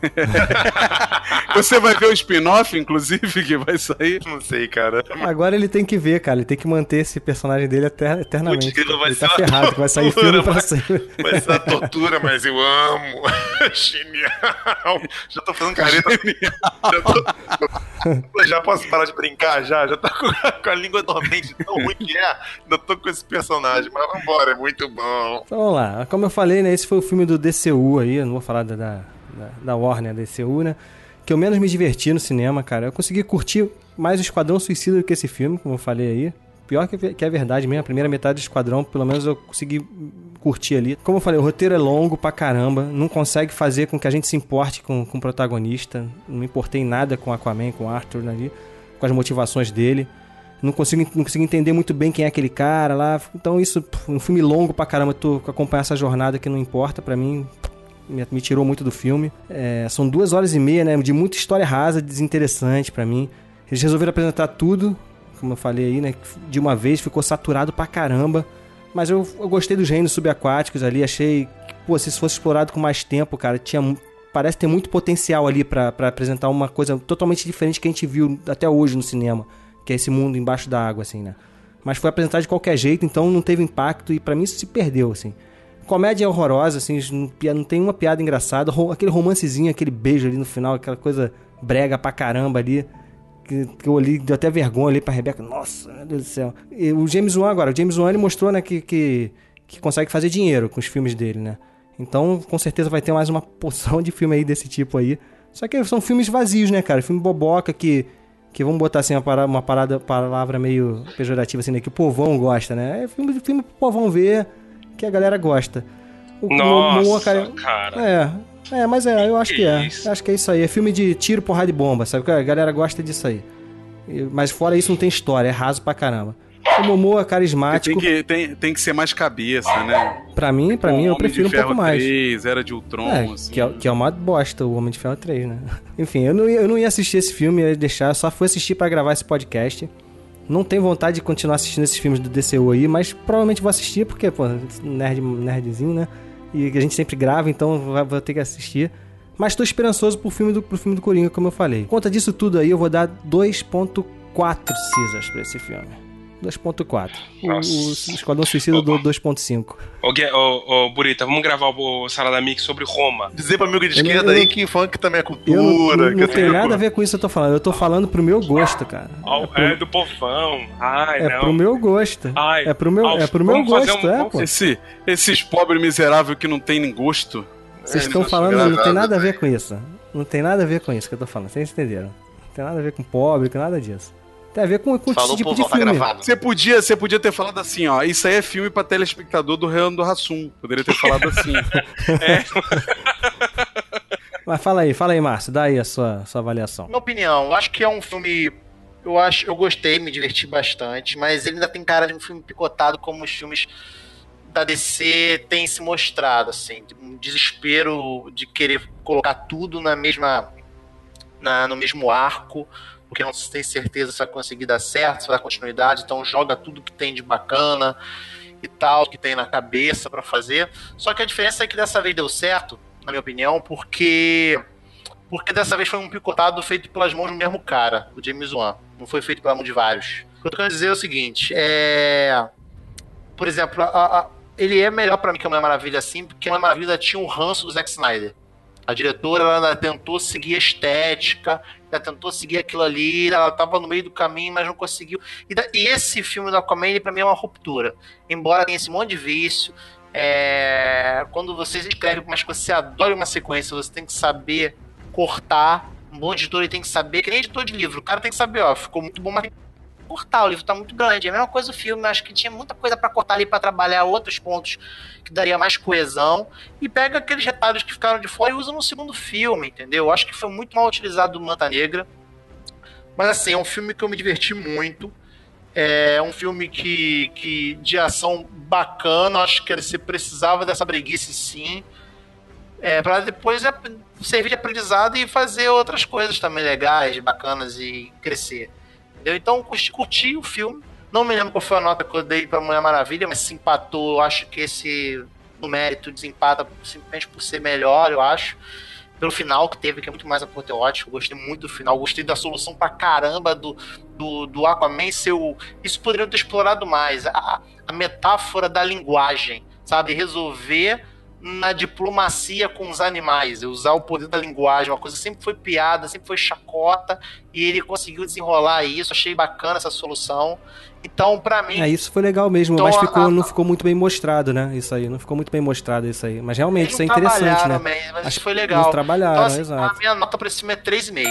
*laughs* Você vai ver o spin-off, inclusive, que vai sair? Não sei, cara. Agora ele tem que ver, cara. Ele tem que manter esse personagem dele eter- eternamente. Putz, grilo, vai ele ser tá uma ferrado, que vai sair tortura, filme pra vai- sempre. Vai ser uma tortura, mas eu amo. *laughs* Genial. Já tô fazendo careta. Já, tô... já posso parar de brincar? Já? Já tô com, com a língua dormente tão ruim que é. Ainda tô com esse personagem. Mas vambora, é muito bom. Então vamos lá. Como eu falei, né? Esse foi o filme do DCU aí. Eu não vou falar da, da, da- da Warner, DCU, né? Que eu menos me diverti no cinema, cara. Eu consegui curtir mais o Esquadrão Suicida do que esse filme, como eu falei aí. Pior que, que é verdade mesmo. A primeira metade do Esquadrão, pelo menos eu consegui curtir ali. Como eu falei, o roteiro é longo pra caramba. Não consegue fazer com que a gente se importe com, com o protagonista. Não me importei nada com Aquaman, com Arthur ali. Com as motivações dele. Não consigo, não consigo entender muito bem quem é aquele cara lá. Então, isso, um filme longo pra caramba. Tu acompanhar essa jornada que não importa pra mim. Me, me tirou muito do filme. É, são duas horas e meia, né? De muita história rasa, desinteressante pra mim. Eles resolveram apresentar tudo, como eu falei aí, né? De uma vez, ficou saturado pra caramba. Mas eu, eu gostei dos reinos subaquáticos ali. Achei que, pô, se isso fosse explorado com mais tempo, cara, tinha. Parece ter muito potencial ali pra apresentar uma coisa totalmente diferente que a gente viu até hoje no cinema que é esse mundo embaixo da água, assim, né? Mas foi apresentado de qualquer jeito, então não teve impacto e pra mim isso se perdeu, assim. Comédia horrorosa, assim, não, tem uma piada engraçada, aquele romancezinho, aquele beijo ali no final, aquela coisa brega pra caramba ali, que, que eu olhei, deu até vergonha ali pra Rebeca, nossa, meu Deus do céu. E o James Wan agora, o James Wan ele mostrou, né, que, que, que consegue fazer dinheiro com os filmes dele, né? Então, com certeza vai ter mais uma porção de filme aí desse tipo aí. Só que são filmes vazios, né, cara? Filme boboca que que vamos botar assim uma parada, uma parada palavra meio pejorativa assim, né, que o povão gosta, né? É filme filme pro povão ver, que a galera gosta. O Nossa, Momoa, cara. É. É, mas é, eu acho que, Que é. isso? Acho que é isso aí. É filme de tiro, porrada e bomba, sabe? A galera gosta disso aí. Mas fora isso não tem história, é raso pra caramba. O Momoa é carismático. Tem que, tem, tem que ser mais cabeça, né? Pra mim, pra O mim, eu Homem prefiro um pouco mais. 3, Era de Ultron, É, assim. que, é, que é uma bosta, o Homem de Ferro 3, né? *laughs* Enfim, eu não, ia, eu não ia assistir esse filme, ia deixar, só fui assistir pra gravar esse podcast. Não tenho vontade de continuar assistindo esses filmes do DCU aí, mas provavelmente vou assistir, porque, pô, nerd, nerdzinho, né? E a gente sempre grava, então vou ter que assistir. Mas tô esperançoso pro filme do, pro filme do Coringa, como eu falei. Conta disso tudo aí, eu vou dar 2.4 Cisas pra esse filme. 2.4. O, o. Esquadrão Suicida do 2.5. Ô, ô, ô, Burita, vamos gravar o Salada Mix sobre Roma. Dizer pra amigo de Eu esquerda eu aí não- que funk também é Eu cultura. não, não, não tem nada a ver com isso que eu tô falando. Eu tô falando pro meu gosto, cara. Ao- É, do povão. Ai, É não. pro meu gosto. Ai, é pro meu, é pro meu gosto, um- é, pô. Esse, esses pobres miseráveis que não tem nem gosto. Vocês É, estão falando, não tem nada a ver com isso. Não tem nada a ver com isso que eu tô falando. Vocês entenderam? Não tem nada a ver com pobre, com nada disso. Tem a ver com, com esse tipo de filme. Você podia, você podia ter falado assim, ó. Isso aí é filme pra telespectador do Reano do Rassum. Poderia ter falado assim. *laughs* *laughs* Mas fala aí, fala aí, Márcio. Dá aí a sua, sua avaliação. Minha opinião, eu acho que é um filme. Eu acho, eu gostei, me diverti bastante, mas ele ainda tem cara de um filme picotado como os filmes da DC têm se mostrado, assim, um desespero de querer colocar tudo na mesma na- no mesmo arco, porque não tem certeza se vai conseguir dar certo, se vai dar continuidade, então joga tudo que tem de bacana e tal, que tem na cabeça pra fazer. Só que a diferença é que dessa vez deu certo, na minha opinião, porque porque dessa vez foi um picotado feito pelas mãos do mesmo cara, o James Wan. Não foi feito pela mão de vários. O que eu tô querendo dizer é o seguinte, é... Por exemplo, a- a- ele é melhor pra mim que a Mulher Maravilha, assim, porque a Mulher Maravilha tinha um ranço do Zack Snyder. A diretora, ela tentou seguir a estética, tentou seguir aquilo ali, ela tava no meio do caminho, mas não conseguiu. E, da- e esse filme do Aquaman, pra mim, é uma ruptura. Embora tenha esse monte de vício, é, quando você escreve, mas que você adora uma sequência, você tem que saber cortar. Um bom editor ele tem que saber, que nem editor de livro. O cara tem que saber, ó, ficou muito bom, mas cortar. O livro tá muito grande. É a mesma coisa o filme. Acho que tinha muita coisa pra cortar ali pra trabalhar outros pontos que daria mais coesão. E pega aqueles retalhos que ficaram de fora e usa no segundo filme, entendeu? Eu Acho que foi muito mal utilizado o Manta Negra. Mas assim, é um filme que eu me diverti muito. É um filme que, que de ação bacana. Acho que você precisava dessa breguice sim. É, para depois servir de aprendizado e fazer outras coisas também legais, bacanas e crescer. Entendeu? Então, curti, curti o filme. Não me lembro qual foi a nota que eu dei pra Mulher Maravilha, mas se empatou. Eu acho que esse, no mérito, desempata simplesmente por ser melhor, eu acho. Pelo final que teve, que é muito mais apoteótico. Gostei muito do final. Gostei da solução pra caramba do, do, do Aquaman ser o... Isso poderiam ter explorado mais. A, a metáfora da linguagem, sabe? Resolver na diplomacia com os animais, usar o poder da linguagem, uma coisa que sempre foi piada, sempre foi chacota, e ele conseguiu desenrolar isso, achei bacana essa solução. Então, pra mim. É, isso foi legal mesmo, Então, mas ficou, a- não ficou muito bem mostrado, né? Isso aí, não ficou muito bem mostrado isso aí. Mas realmente, isso é interessante, né? mas Acho foi que legal. Eles trabalharam, então, assim, exato. A minha nota pra esse filme é 3,5.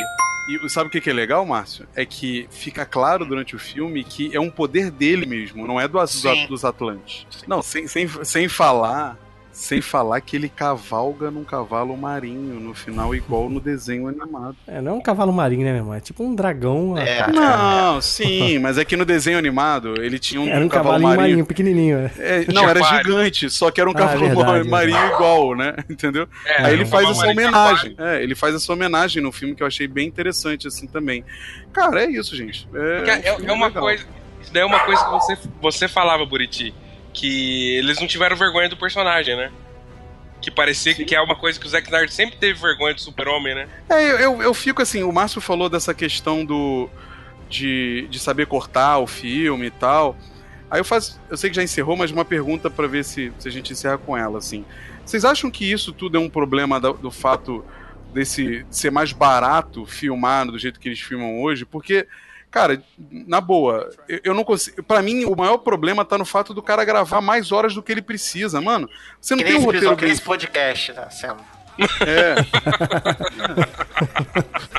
E sabe o que que é legal, Márcio? É que fica claro durante o filme que é um poder dele mesmo, não é do, dos Atlantes. Não, sem, sem, sem falar. Sem falar que ele cavalga num cavalo marinho no final, igual no desenho animado. É, não é um cavalo marinho, né, meu irmão? É tipo um dragão. É. Não, *laughs* sim, mas é que no desenho animado ele tinha um, Era um cavalo marinho. marinho, pequenininho. né? É, não, era gigante, só que era um Ah, cavalo verdade, marinho verdade. igual, né? *laughs* Entendeu? É, Aí ele faz essa homenagem. É, ele faz essa homenagem no filme que eu achei bem interessante, assim, também. Cara, é isso, gente. É, um é, é uma legal. coisa. Isso daí é uma coisa que você, você falava, Buriti. Que eles não tiveram vergonha do personagem, né? Que parecia que é uma coisa que o Zack Snyder sempre teve vergonha do super-homem, né? É, eu, eu, eu fico assim, o Márcio falou dessa questão do. De, de saber cortar o filme e tal. Aí eu faço. Eu sei que já encerrou, mas uma pergunta pra ver se, se a gente encerra com ela, assim. Vocês acham que isso tudo é um problema do, do fato desse ser mais barato filmar do jeito que eles filmam hoje? Porque, cara, na boa, eu, eu não consigo. Pra mim, o maior problema tá no fato do cara gravar mais horas do que ele precisa, mano. Você não Que tem um roteiro bem podcast, tá sendo. é.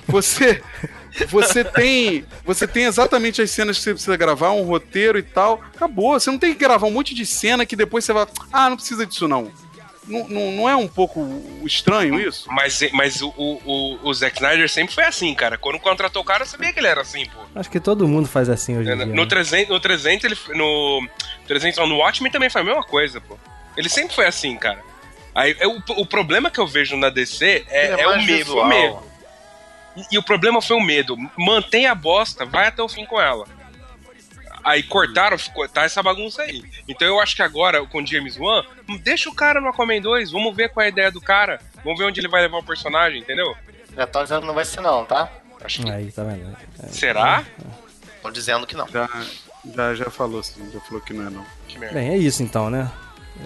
Você você tem você tem exatamente as cenas que você precisa gravar, um roteiro e tal. Acabou. Você não tem que gravar um monte de cena que depois você vai. Ah, não precisa disso não. Não, não, não é um pouco estranho isso? Mas, mas o, o, o, Zack Snyder sempre foi assim, cara. Quando contratou o cara, eu sabia que ele era assim, pô. Acho que todo mundo faz assim hoje em dia. No né? 300, no 300 ele no 300, não, no Watchmen também foi a mesma coisa, pô. Ele sempre foi assim, cara. Aí é o, o problema que eu vejo na DC é, é é o medo, o medo. E, e o problema foi o medo. Mantém a bosta, vai até o fim com ela. Aí cortaram, ficou, tá essa bagunça aí. Então eu acho que agora, com o James Wan, deixa o cara no Aquaman 2, vamos ver qual é a ideia do cara, vamos ver onde ele vai levar o personagem, entendeu? Já tô dizendo que não vai ser não, tá? Acho que... Aí, tá vendo? É. Será? Tô dizendo que não. Já, já, já falou, sim, já falou que não é não. Que merda. Bem, é isso então, né?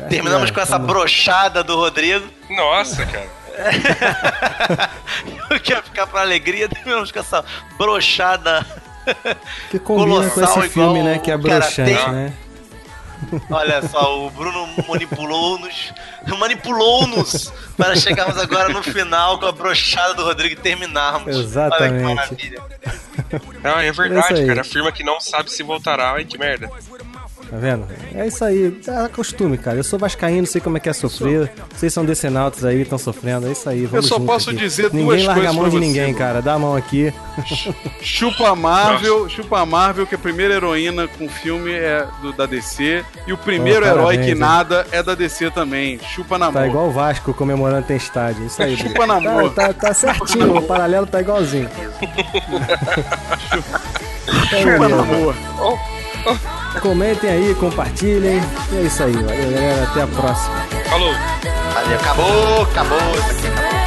Terminamos É, com essa tamo- brochada do Rodrigo. Nossa, cara. *laughs* Eu quero ficar pra alegria, terminamos com essa brochada. Que combina com Colossal esse filme, igual né? Que é broxante, tem. né? Olha só, o Bruno manipulou-nos. Manipulou-nos para chegarmos agora no final com a brochada do Rodrigo e terminarmos. Exatamente. Olha que maravilha. Não, é É verdade, cara. Afirma que não sabe se voltará. Ai, que merda. Tá vendo? É isso aí. É costume, cara. Eu sou vascaíno, sei como é que é sofrer. Vocês são decenautas aí, estão sofrendo. É isso aí. Vamos só junto posso aqui. dizer Ninguém duas larga a coisas mão de você, ninguém, Bruno. cara. Dá a mão aqui. *laughs* Chupa a Marvel, chupa a Marvel, que a primeira heroína com filme é do, da DC. E o primeiro Pô, herói que nada é da DC também. Chupa na Tá mão. igual o Vasco comemorando tem estádio. Isso aí, Chupa na mão. Tá, tá, tá certinho. O paralelo tá igualzinho. *laughs* Então, Chupa na beleza. mão. Comentem aí, compartilhem. E é isso aí. Valeu, galera. Até a próxima. Falou. Valeu, acabou, acabou. Isso aqui acabou.